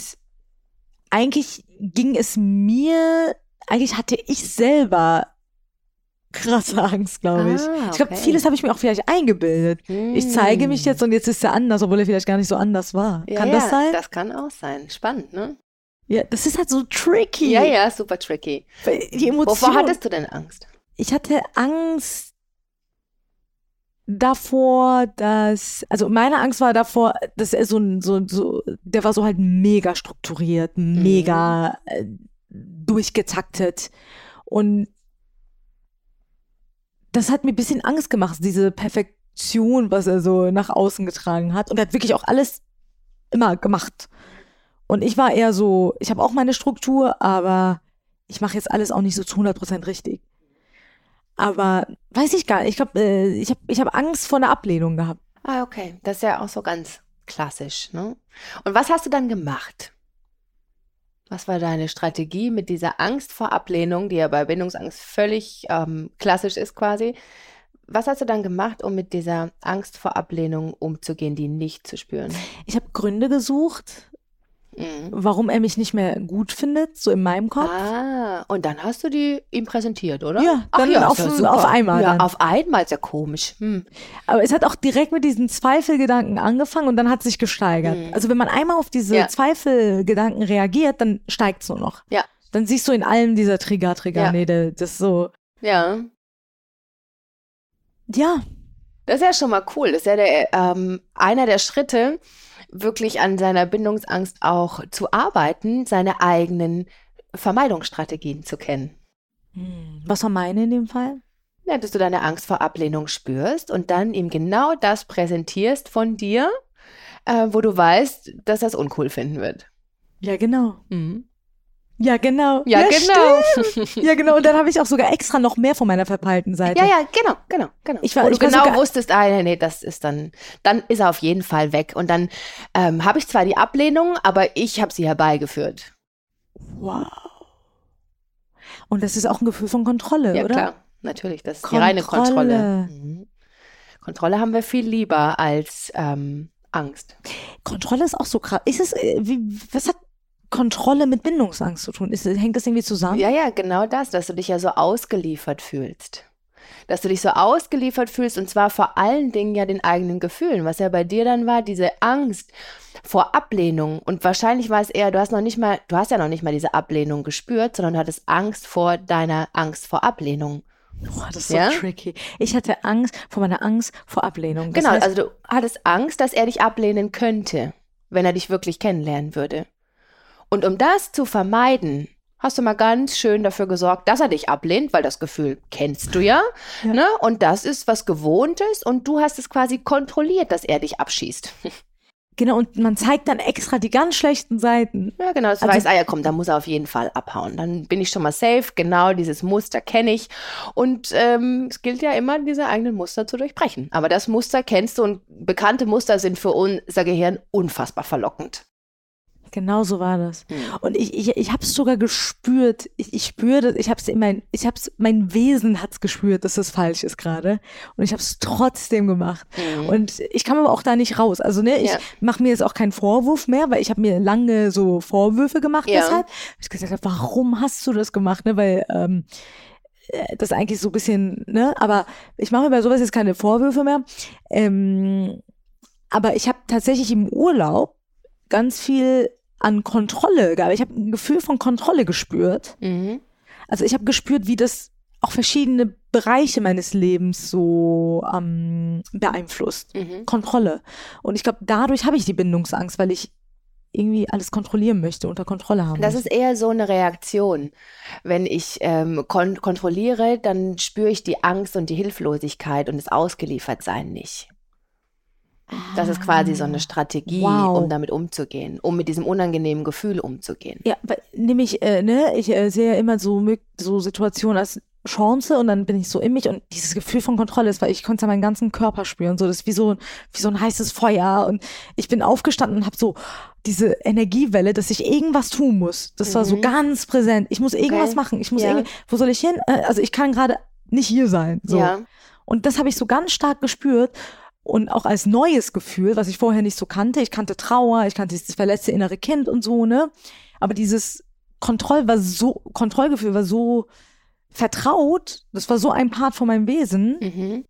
S1: eigentlich ging es mir, eigentlich hatte ich selber krasse <laughs> Angst, glaube ich.
S2: Ah,
S1: Ich glaube,
S2: okay.
S1: vieles habe ich mir auch vielleicht eingebildet. Ich zeige mich jetzt und jetzt ist er anders, obwohl er vielleicht gar nicht so anders war.
S2: Ja,
S1: Kann das
S2: ja,
S1: sein?
S2: Das kann auch sein. Spannend, ne?
S1: ja, das ist halt so tricky.
S2: Ja, ja, super tricky.
S1: Die Emotion.
S2: Wovor hattest du denn Angst?
S1: ich hatte Angst davor, dass, also meine Angst war davor, dass er so, ein- so, so der war so halt mega strukturiert, mega äh, durchgetaktet. Und das hat mir ein bisschen Angst gemacht, diese Perfektion, was er so nach außen getragen hat. Und er hat wirklich auch alles immer gemacht. Und ich war eher so, ich habe auch meine Struktur, aber ich mache jetzt alles auch nicht so zu 100% richtig. Aber weiß ich gar nicht. Ich glaube, äh, ich habe ich hab Angst vor einer Ablehnung gehabt.
S2: Ah, okay. Das ist ja auch so ganz klassisch, ne? Und was hast du dann gemacht? Was war deine Strategie mit dieser Angst vor Ablehnung, die ja bei Bindungsangst völlig ähm, klassisch ist quasi? Was hast du dann gemacht, um mit dieser Angst vor Ablehnung umzugehen, die nicht zu spüren?
S1: Ich habe Gründe gesucht,
S2: Mhm.
S1: warum er mich nicht mehr gut findet, so in meinem Kopf.
S2: Ah, und dann hast du die ihm präsentiert, oder?
S1: Ja,
S2: Ach
S1: dann
S2: ja,
S1: auf-
S2: ja
S1: auf einmal
S2: Ja,
S1: dann.
S2: auf einmal ist ja komisch. Hm.
S1: Aber es hat auch direkt mit diesen Zweifelgedanken angefangen und dann hat sich gesteigert.
S2: Mhm.
S1: Also wenn man einmal auf diese
S2: Ja.
S1: Zweifelgedanken reagiert, dann steigt es nur noch.
S2: Ja.
S1: Dann siehst du in allem dieser Trigger, Trigger,
S2: Ja.
S1: nee, das ist so,
S2: Ja,
S1: ja,
S2: Das ist ja schon mal cool. Das ist ja der, ähm, einer der Schritte, wirklich an seiner Bindungsangst auch zu arbeiten, seine eigenen Vermeidungsstrategien zu kennen.
S1: Hm, was war meine in dem Fall?
S2: Ja, dass du deine Angst vor Ablehnung spürst und dann ihm genau das präsentierst von dir, äh, wo du weißt, dass er es uncool finden wird.
S1: Ja, genau.
S2: Mhm.
S1: Ja, genau.
S2: Ja, genau.
S1: stimmt. Ja, genau. Und dann habe ich auch sogar extra noch mehr von meiner verpeilten Seite.
S2: Ja, ja, genau, genau, genau.
S1: Ich war-
S2: Wo du
S1: ich war
S2: genau
S1: sogar-
S2: wusstest, ah, nee, nee, das ist dann, dann ist er auf jeden Fall weg. Und dann ähm, habe ich zwar die Ablehnung, aber ich habe sie herbeigeführt.
S1: Wow. Und das ist auch ein Gefühl von Kontrolle,
S2: Ja,
S1: oder?
S2: klar, natürlich. Das ist die reine
S1: Kontrolle.
S2: Kontrolle. Mhm. Kontrolle haben wir viel lieber als ähm, Angst.
S1: Kontrolle ist auch so krass. Ist es, äh, wie, was hat Kontrolle mit Bindungsangst zu tun? Ist, hängt das irgendwie zusammen?
S2: Ja, ja, genau das, dass du dich ja so ausgeliefert fühlst. Dass du dich so ausgeliefert fühlst und zwar vor allen Dingen ja den eigenen Gefühlen, was ja bei dir dann war, diese Angst vor Ablehnung. Und wahrscheinlich war es eher, du hast noch nicht mal, du hast ja noch nicht mal diese Ablehnung gespürt, sondern du hattest Angst vor deiner Angst vor Ablehnung.
S1: Boah, das ist so
S2: Ja?
S1: tricky. Ich hatte Angst vor meiner Angst vor Ablehnung. Das
S2: genau,
S1: heißt,
S2: also du hattest Angst, dass er dich ablehnen könnte, wenn er dich wirklich kennenlernen würde. Und um das zu vermeiden, hast du mal ganz schön dafür gesorgt, dass er dich ablehnt, weil das Gefühl kennst du ja,
S1: Ja.
S2: Ne? Und das ist was Gewohntes und du hast es quasi kontrolliert, dass er dich abschießt. <laughs>
S1: genau, und man zeigt dann extra die ganz schlechten Seiten.
S2: Ja, genau, das
S1: Also-
S2: weiß, ah ja, komm, da muss er auf jeden Fall abhauen. Dann bin ich schon mal safe, genau dieses Muster kenne ich. Und ähm, es gilt ja immer, diese eigenen Muster zu durchbrechen. Aber das Muster kennst du und bekannte Muster sind für unser Gehirn unfassbar verlockend.
S1: Genau so war das.
S2: Hm.
S1: Und ich, ich, ich habe es sogar gespürt. Ich, ich spüre das, ich habe es in mein, ich hab's, mein Wesen hat's gespürt, dass das falsch ist gerade. Und ich habe es trotzdem gemacht.
S2: Mhm.
S1: Und ich kam aber auch da nicht raus. Also ne, ich
S2: Ja.
S1: mache mir jetzt auch keinen Vorwurf mehr, weil ich habe mir lange so Vorwürfe gemacht
S2: Ja.
S1: deshalb. Ich gesagt habe, warum hast du das gemacht? Ne, weil ähm, äh, das eigentlich so ein bisschen, ne, aber ich mache mir bei sowas jetzt keine Vorwürfe mehr. Ähm, aber ich habe tatsächlich im Urlaub ganz viel an Kontrolle gehabt. Ich habe ein Gefühl von Kontrolle gespürt.
S2: Mhm.
S1: Also ich habe gespürt, wie das auch verschiedene Bereiche meines Lebens so ähm, beeinflusst.
S2: Mhm.
S1: Kontrolle. Und ich glaube, dadurch habe ich die Bindungsangst, weil ich irgendwie alles kontrollieren möchte, unter Kontrolle haben
S2: Das
S1: möchte.
S2: ist eher so eine Reaktion. Wenn ich ähm, kon kontrolliere, dann spüre ich die Angst und die Hilflosigkeit und das Ausgeliefertsein nicht. Das ist quasi so eine Strategie,
S1: Wow.
S2: um damit umzugehen, um mit diesem unangenehmen Gefühl umzugehen.
S1: Ja, weil nämlich, äh, ne, ich äh, sehe ja immer so, so Situationen als Chance und dann bin ich so in mich und dieses Gefühl von Kontrolle ist, weil ich konnte ja meinen ganzen Körper spüren, so das ist wie so, wie so ein heißes Feuer und ich bin aufgestanden und habe so diese Energiewelle, dass ich irgendwas tun muss. Das war so
S2: Mhm.
S1: ganz präsent. Ich muss irgendwas
S2: Geil.
S1: machen. Ich muss
S2: Ja.
S1: wo soll ich hin? Äh, Also ich kann gerade nicht hier sein. So.
S2: Ja.
S1: Und das habe ich so ganz stark gespürt und auch als neues Gefühl, was ich vorher nicht so kannte. Ich kannte Trauer, ich kannte dieses verletzte innere Kind und so, ne? Aber dieses Kontroll war so, Kontrollgefühl war so vertraut, das war so ein Part von meinem Wesen,
S2: Mhm.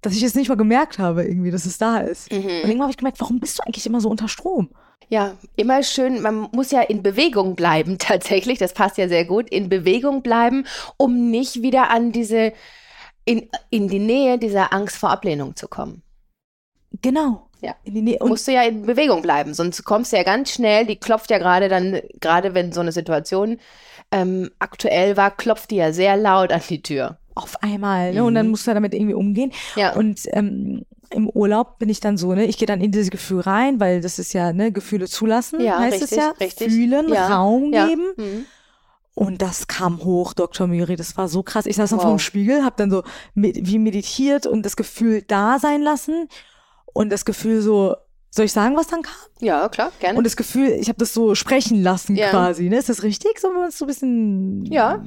S1: dass ich es nicht mal gemerkt habe, irgendwie, dass es da ist. Und
S2: Mhm.
S1: irgendwann habe ich gemerkt, warum bist du eigentlich immer so unter Strom?
S2: Ja, immer schön, man muss ja in Bewegung bleiben <laughs> tatsächlich, das passt ja sehr gut, in Bewegung bleiben, um nicht wieder an diese, in, in die Nähe dieser Angst vor Ablehnung zu kommen.
S1: Genau.
S2: Ja. Musst du ja in Bewegung bleiben, sonst kommst du ja ganz schnell, die klopft ja gerade dann, gerade wenn so eine Situation ähm, aktuell war, klopft die ja sehr laut an die Tür.
S1: auf einmal, ne? Und dann
S2: Mhm.
S1: musst du damit irgendwie umgehen.
S2: Ja.
S1: Und ähm, im Urlaub bin ich dann so, ne, ich gehe dann in dieses Gefühl rein, weil das ist ja, ne, Gefühle zulassen,
S2: Ja,
S1: heißt
S2: richtig,
S1: es ja.
S2: richtig.
S1: Fühlen,
S2: Ja,
S1: Raum
S2: ja.
S1: geben.
S2: Mhm.
S1: Und das kam hoch, Dr. Miri, das war so krass. Ich saß dann
S2: Wow.
S1: vor dem Spiegel, hab dann so med wie meditiert und das Gefühl da sein lassen. Und das Gefühl so, soll ich sagen, was dann kam?
S2: Ja, klar, gerne.
S1: Und das Gefühl, ich habe das so sprechen lassen
S2: Ja.
S1: quasi, ne? Ist das richtig? So, wenn man es so ein bisschen,
S2: ja,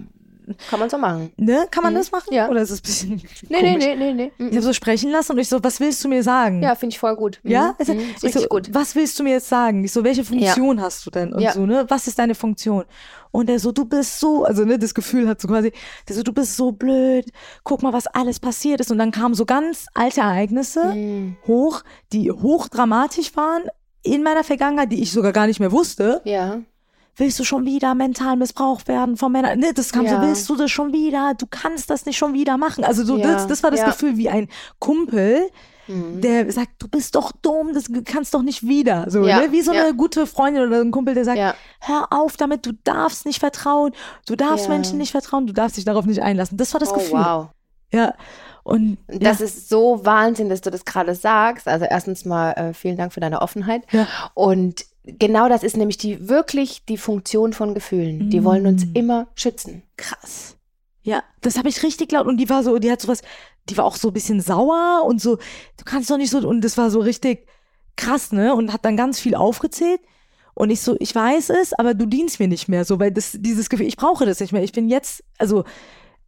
S2: kann man so machen.
S1: ne? Kann man
S2: Mhm.
S1: das machen?
S2: Ja.
S1: Oder ist es ein bisschen <laughs>
S2: Nee, nee,
S1: komisch?
S2: nee, nee, nee.
S1: Ich
S2: Mhm.
S1: habe so sprechen lassen und ich so, was willst du mir sagen?
S2: Ja, finde ich voll gut. Mhm.
S1: Ja? Also,
S2: Mhm.
S1: ich so,
S2: gut.
S1: Was willst du mir jetzt sagen? Ich so, welche Funktion hast du denn? Und
S2: Ja.
S1: so, ne? Was ist deine Funktion? Und er so, du bist so, also ne, das Gefühl hat so quasi, der so, du bist so blöd, guck mal, was alles passiert ist. Und dann kamen so ganz alte Ereignisse
S2: Mhm.
S1: hoch, die hochdramatisch waren in meiner Vergangenheit, die ich sogar gar nicht mehr wusste.
S2: Ja.
S1: Willst du schon wieder mental missbraucht werden von Männern? Ne, das kam
S2: Ja.
S1: so, willst du das schon wieder? Du kannst das nicht schon wieder machen. Also so,
S2: Ja,
S1: das, das war das
S2: ja.
S1: Gefühl wie ein Kumpel,
S2: Mhm.
S1: der sagt, du bist doch dumm, das kannst doch nicht wieder. So, ne? Wie so eine gute Freundin oder ein Kumpel, der sagt,
S2: Ja.
S1: hör auf damit, du darfst nicht vertrauen, du darfst. Menschen nicht vertrauen, du darfst dich darauf nicht einlassen. Das war das
S2: oh,
S1: Gefühl.
S2: wow.
S1: Ja. Und
S2: Das
S1: ja.
S2: ist so Wahnsinn, dass du das gerade sagst. Also erstens mal äh, vielen Dank für deine Offenheit.
S1: Ja.
S2: Und genau das ist nämlich die wirklich die Funktion von Gefühlen. Die wollen uns
S1: Mm.
S2: immer schützen.
S1: krass. Ja, das habe ich richtig laut und die war so, die hat sowas, die war auch so ein bisschen sauer und so, du kannst doch nicht so, und das war so richtig krass, ne? Und hat dann ganz viel aufgezählt. Und ich so, ich weiß es, aber du dienst mir nicht mehr so, weil das, dieses Gefühl, ich brauche das nicht mehr. Ich bin jetzt, also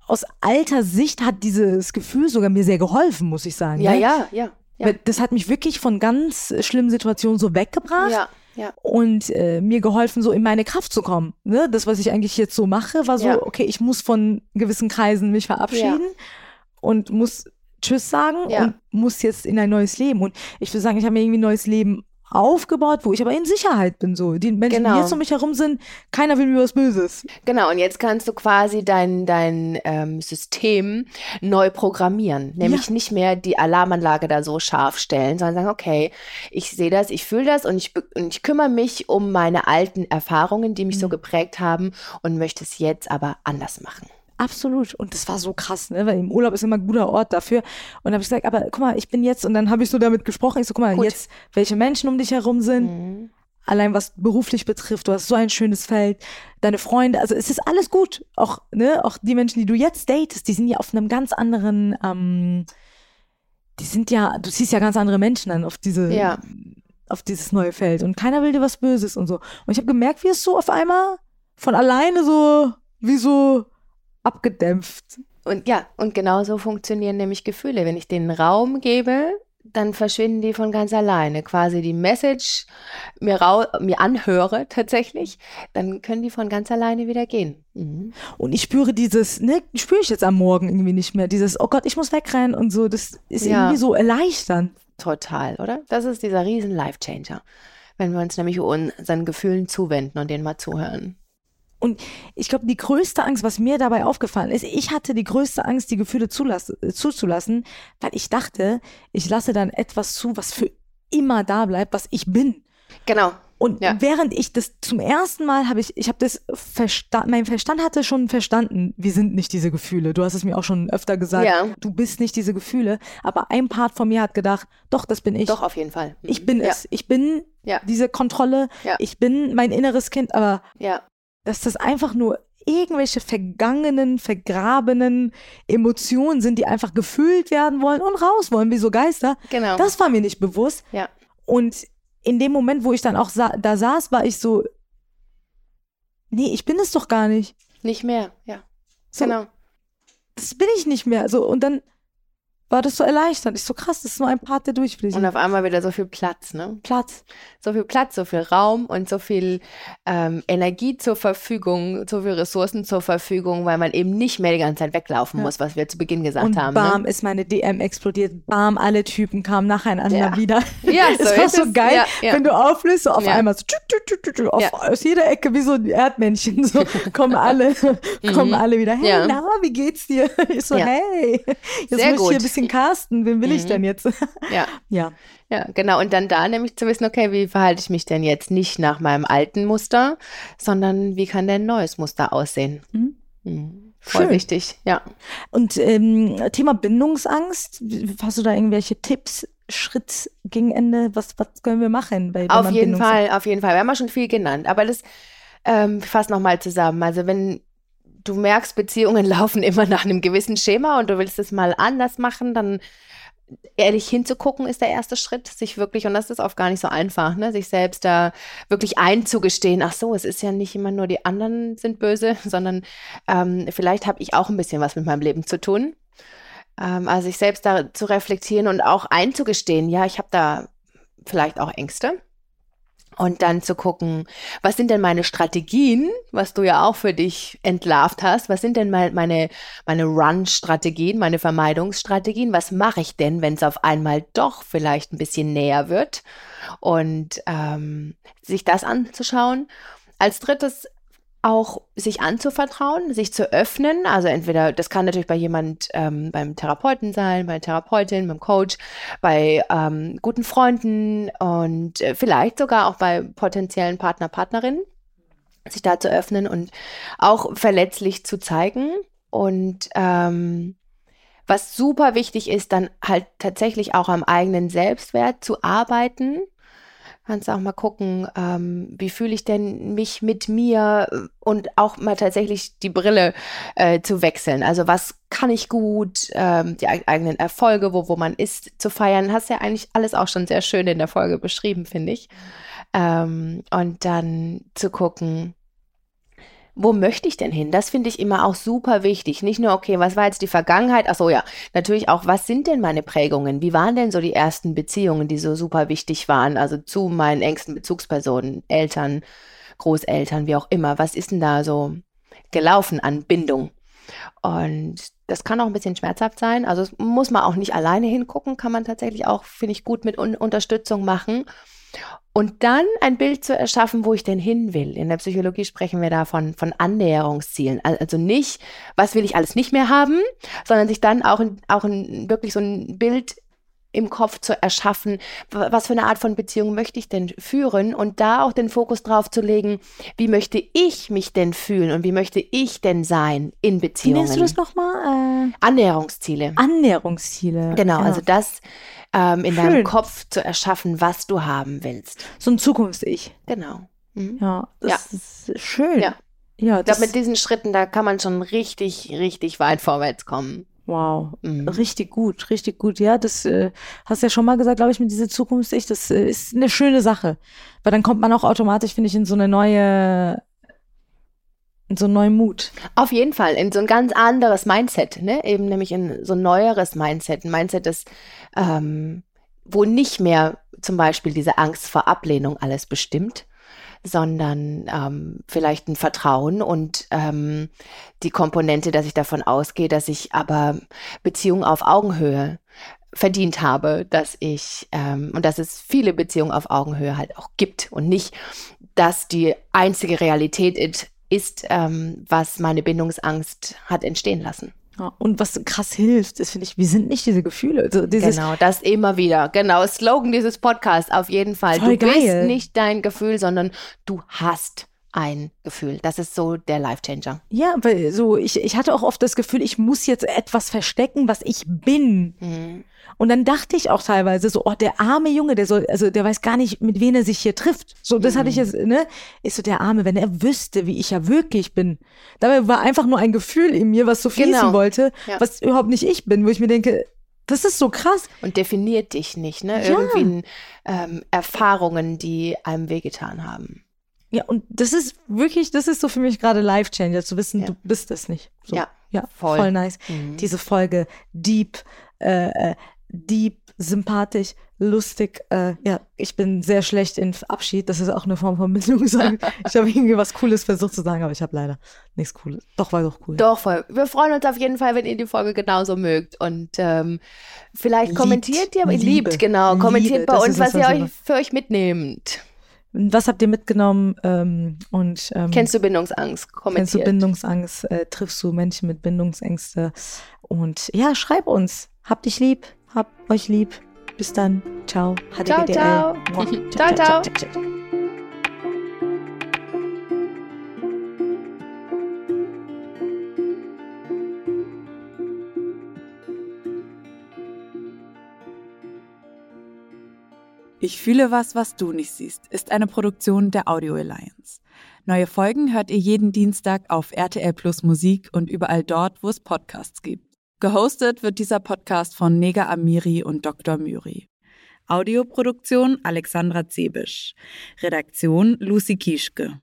S1: aus alter Sicht hat dieses Gefühl sogar mir sehr geholfen, muss ich sagen.
S2: Ja,
S1: ne?
S2: ja, ja. Ja,
S1: Das hat mich wirklich von ganz schlimmen Situationen so weggebracht
S2: ja, ja.
S1: und äh, mir geholfen, so in meine Kraft zu kommen. Ne? Das, was ich eigentlich jetzt so mache, war so,
S2: Ja.
S1: okay, ich muss von gewissen Kreisen mich verabschieden und muss Tschüss sagen
S2: Ja.
S1: und muss jetzt in ein neues Leben. Und ich würde sagen, ich habe mir irgendwie ein neues Leben aufgebaut, wo ich aber in Sicherheit bin. So. Die Menschen,
S2: Genau.
S1: die jetzt um mich herum sind, keiner will mir was Böses.
S2: Genau, und jetzt kannst du quasi dein, dein ähm, System neu programmieren. Nämlich nicht mehr die Alarmanlage da so scharf stellen, sondern sagen, okay, ich sehe das, ich fühle das und ich, und ich kümmere mich um meine alten Erfahrungen, die mich so geprägt haben und möchte es jetzt aber anders machen.
S1: Absolut. Und das war so krass, ne? Weil im Urlaub ist immer ein guter Ort dafür. Und dann habe ich gesagt, aber guck mal, ich bin jetzt, und dann habe ich so damit gesprochen, ich so, guck mal,
S2: Gut.
S1: jetzt, welche Menschen um dich herum sind,
S2: Mhm.
S1: allein was beruflich betrifft, du hast so ein schönes Feld, deine Freunde, also es ist alles gut. Auch, ne, auch die Menschen, die du jetzt datest, die sind ja auf einem ganz anderen, ähm, die sind ja, du siehst ja ganz andere Menschen dann auf diese,
S2: Ja.
S1: auf dieses neue Feld. Und keiner will dir was Böses und so. Und ich habe gemerkt, wie es so auf einmal von alleine so, wie so abgedämpft.
S2: Und ja, und genau so funktionieren nämlich Gefühle. Wenn ich denen Raum gebe, dann verschwinden die von ganz alleine. Quasi die Message mir, mir anhöre tatsächlich, dann können die von ganz alleine wieder gehen. Mhm.
S1: Und ich spüre dieses, ne, spüre ich jetzt am Morgen irgendwie nicht mehr. Dieses, oh Gott, ich muss wegrennen und so. Das ist
S2: Ja.
S1: irgendwie so erleichternd.
S2: Total, oder? Das ist dieser riesen Life-Changer. Wenn wir uns nämlich unseren Gefühlen zuwenden und denen mal zuhören.
S1: Und ich glaube, die größte Angst, was mir dabei aufgefallen ist, ich hatte die größte Angst, die Gefühle zulassen, äh, zuzulassen, weil ich dachte, ich lasse dann etwas zu, was für immer da bleibt, was ich bin.
S2: Genau.
S1: Und
S2: Ja.
S1: während ich das zum ersten Mal habe ich, ich habe das verstanden, mein Verstand hatte schon verstanden, wir sind nicht diese Gefühle. Du hast es mir auch schon öfter gesagt,
S2: Ja.
S1: du bist nicht diese Gefühle. Aber ein Part von mir hat gedacht, doch, das bin ich.
S2: Doch, auf jeden Fall. Mhm.
S1: Ich bin
S2: ja.
S1: es. Ich bin diese Kontrolle. Ich bin mein inneres Kind, aber
S2: Ja.
S1: Dass das einfach nur irgendwelche vergangenen, vergrabenen Emotionen sind, die einfach gefühlt werden wollen und raus wollen, wie so Geister.
S2: Genau.
S1: Das war mir nicht bewusst.
S2: ja.
S1: Und in dem Moment, wo ich dann auch sa da saß, war ich so, nee, ich bin es doch gar nicht.
S2: Nicht mehr. Ja.
S1: So,
S2: Genau.
S1: Das bin ich nicht mehr. So, und dann war das so erleichternd. Ich so krass, das ist nur ein Part, der durchfließt.
S2: Und auf einmal wieder so viel Platz, ne?
S1: Platz.
S2: so viel Platz, so viel Raum und so viel ähm, Energie zur Verfügung, so viel Ressourcen zur Verfügung, weil man eben nicht mehr die ganze Zeit weglaufen
S1: Ja.
S2: muss, was wir zu Beginn gesagt
S1: Und
S2: haben.
S1: bam,
S2: Ne?
S1: ist meine DM explodiert. Bam, alle Typen kamen nacheinander
S2: Ja.
S1: wieder.
S2: Ja, <laughs> so ist
S1: so geil,
S2: Ja,
S1: wenn du auflöst, so auf einmal so tschut, tschut, tschut, auf, aus jeder Ecke wie so ein Erdmännchen. So <laughs> kommen alle, kommen alle wieder. Hey,
S2: Mhm.
S1: Na, wie geht's dir? <laughs> Ich so, hey, jetzt
S2: Sehr
S1: muss ich hier ein bisschen casten. Wen will ich
S2: Mhm.
S1: denn jetzt?
S2: Ja. <laughs>
S1: ja.
S2: ja, genau. Und dann da nämlich zu wissen, okay, wie verhalte ich mich denn jetzt nicht nach meinem alten Muster, sondern wie kann denn ein neues Muster aussehen?
S1: Mhm.
S2: Mhm. Voll
S1: Schön.
S2: wichtig, ja.
S1: Und ähm, Thema Bindungsangst, hast du da irgendwelche Tipps, Schritt gegen Ende? Was, was können wir machen? Bei,
S2: Auf jeden Fall, auf jeden Fall. Wir haben ja schon viel genannt, aber das ähm, fass nochmal zusammen. Also wenn du merkst, Beziehungen <laughs> laufen immer nach einem gewissen Schema und du willst es mal anders machen, dann ehrlich hinzugucken ist der erste Schritt, sich wirklich, und das ist oft gar nicht so einfach, ne, sich selbst da wirklich einzugestehen, ach so, es ist ja nicht immer nur die anderen sind böse, <laughs> sondern ähm, vielleicht habe ich auch ein bisschen was mit meinem Leben zu tun. Ähm, also sich selbst da zu reflektieren und auch einzugestehen, ja, ich habe da vielleicht auch Ängste. Und dann zu gucken, was sind denn meine Strategien, was du ja auch für dich entlarvt hast, was sind denn mein- meine, meine Run-Strategien, meine Vermeidungsstrategien, was mache ich denn, wenn es auf einmal doch vielleicht ein bisschen näher wird? Und ähm, sich das anzuschauen. Als drittes auch sich anzuvertrauen, sich zu öffnen. Also entweder, das kann natürlich bei jemand ähm, beim Therapeuten sein, bei Therapeutin, beim Coach, bei ähm, guten Freunden und äh, vielleicht sogar auch bei potenziellen Partner, Partnerinnen, sich da zu öffnen und auch verletzlich zu zeigen und ähm, was super wichtig ist, dann halt tatsächlich auch am eigenen Selbstwert zu arbeiten. Kannst auch mal gucken, ähm, wie fühle ich denn mich mit mir und auch mal tatsächlich die Brille äh, zu wechseln. Also was kann ich gut, ähm, die eigenen Erfolge, wo, wo man ist, zu feiern. Hast ja eigentlich alles auch schon sehr schön in der Folge beschrieben, finde ich. Ähm, und dann zu gucken, wo möchte ich denn hin? Das finde ich immer auch super wichtig. Nicht nur, okay, was war jetzt die Vergangenheit? Ach so, ja, natürlich auch, was sind denn meine Prägungen? Wie waren denn so die ersten Beziehungen, die so super wichtig waren? Also zu meinen engsten Bezugspersonen, Eltern, Großeltern, wie auch immer. Was ist denn da so gelaufen an Bindung? Und das kann auch ein bisschen schmerzhaft sein. Also muss man auch nicht alleine hingucken, kann man tatsächlich auch, finde ich, gut mit Un Unterstützung machen. Und dann ein Bild zu erschaffen, wo ich denn hin will. In der Psychologie sprechen wir davon von Annäherungszielen. Also nicht, was will ich alles nicht mehr haben, sondern sich dann auch, auch ein, wirklich so ein Bild im Kopf zu erschaffen, was für eine Art von Beziehung möchte ich denn führen und da auch den Fokus drauf zu legen, wie möchte ich mich denn fühlen und wie möchte ich denn sein in Beziehungen. Wie
S1: nennst du das nochmal?
S2: Äh, Annäherungsziele.
S1: Annäherungsziele.
S2: Genau, ja. also das ähm, in Schön. deinem Kopf zu erschaffen, was du haben willst.
S1: So ein Zukunfts-Ich.
S2: Genau.
S1: Mhm. Ja, das ja. ist schön.
S2: Ja. Ja, ich glaube, mit diesen Schritten, da kann man schon richtig, richtig weit vorwärts kommen.
S1: Wow, mhm. richtig gut, richtig gut. Ja, das äh, hast ja schon mal gesagt, glaube ich, mit dieser Zukunftssicht. Das äh, ist eine schöne Sache, weil dann kommt man auch automatisch, finde ich, in so eine neue, in so einen neuen Mut.
S2: Auf jeden Fall, in so ein ganz anderes Mindset, ne? Eben nämlich in so ein neueres Mindset, ein Mindset, das ähm, wo nicht mehr zum Beispiel diese Angst vor Ablehnung alles bestimmt, sondern ähm, vielleicht ein Vertrauen und ähm, die Komponente, dass ich davon ausgehe, dass ich aber Beziehungen auf Augenhöhe verdient habe, dass ich ähm, und dass es viele Beziehungen auf Augenhöhe halt auch gibt und nicht, dass die einzige Realität ist, ähm, was meine Bindungsangst hat entstehen lassen.
S1: Ja, und was krass hilft, ist, finde ich, wir sind nicht diese Gefühle. Also
S2: genau, das immer wieder. Genau, Slogan dieses Podcasts auf jeden Fall. du geil. bist nicht dein Gefühl, sondern du hast ein Gefühl. Das ist so der Life-Changer.
S1: Ja, weil so, ich, ich hatte auch oft das Gefühl, ich muss jetzt etwas verstecken, was ich bin. Mhm. Und dann dachte ich auch teilweise so, oh, der arme Junge, der soll, also der weiß gar nicht, mit wem er sich hier trifft. So, das mhm. hatte ich mhm. jetzt, ne? Ist so der Arme, wenn er wüsste, wie ich ja wirklich bin. Dabei war einfach nur ein Gefühl in mir, was so fließen genau. wollte, ja. was überhaupt nicht ich bin, wo ich mir denke, das ist so krass.
S2: Und definiert dich nicht, ne? Ja. Irgendwie ähm, Erfahrungen, die einem wehgetan haben.
S1: Ja, und das ist wirklich, das ist so für mich gerade Life-Changer, zu wissen, ja. du bist es nicht. So.
S2: Ja,
S1: ja, voll, voll nice. Mhm. Diese Folge, deep, äh, äh deep, sympathisch, lustig. Äh, ja, ich bin sehr schlecht in Abschied. Das ist auch eine Form von Bindung. <laughs> ich habe irgendwie was Cooles versucht zu sagen, aber ich habe leider nichts Cooles. Doch, war doch cool.
S2: Doch, voll. Wir freuen uns auf jeden Fall, wenn ihr die Folge genauso mögt. Und ähm, vielleicht liebt. kommentiert ihr, liebt, genau. Kommentiert Liebe. bei uns, was, was ihr euch für euch mitnehmt.
S1: Was habt ihr mitgenommen? Ähm, und, ähm,
S2: kennst du Bindungsangst?
S1: Kommentiert. Kennst du Bindungsangst? Äh, triffst du Menschen mit Bindungsängste? Und ja, schreib uns. Hab dich lieb. Hab euch lieb. Bis dann. Ciao.
S2: Ciao, <laughs> ciao. ciao, ciao. ciao.
S4: Ich fühle was, was du nicht siehst, ist eine Produktion der Audio Alliance. Neue Folgen hört ihr jeden Dienstag auf RTL Plus Musik und überall dort, wo es Podcasts gibt. Gehostet wird dieser Podcast von Nega Amiri und Dr. Myri. Audioproduktion Alexandra Zebisch. Redaktion Lucy Kieschke.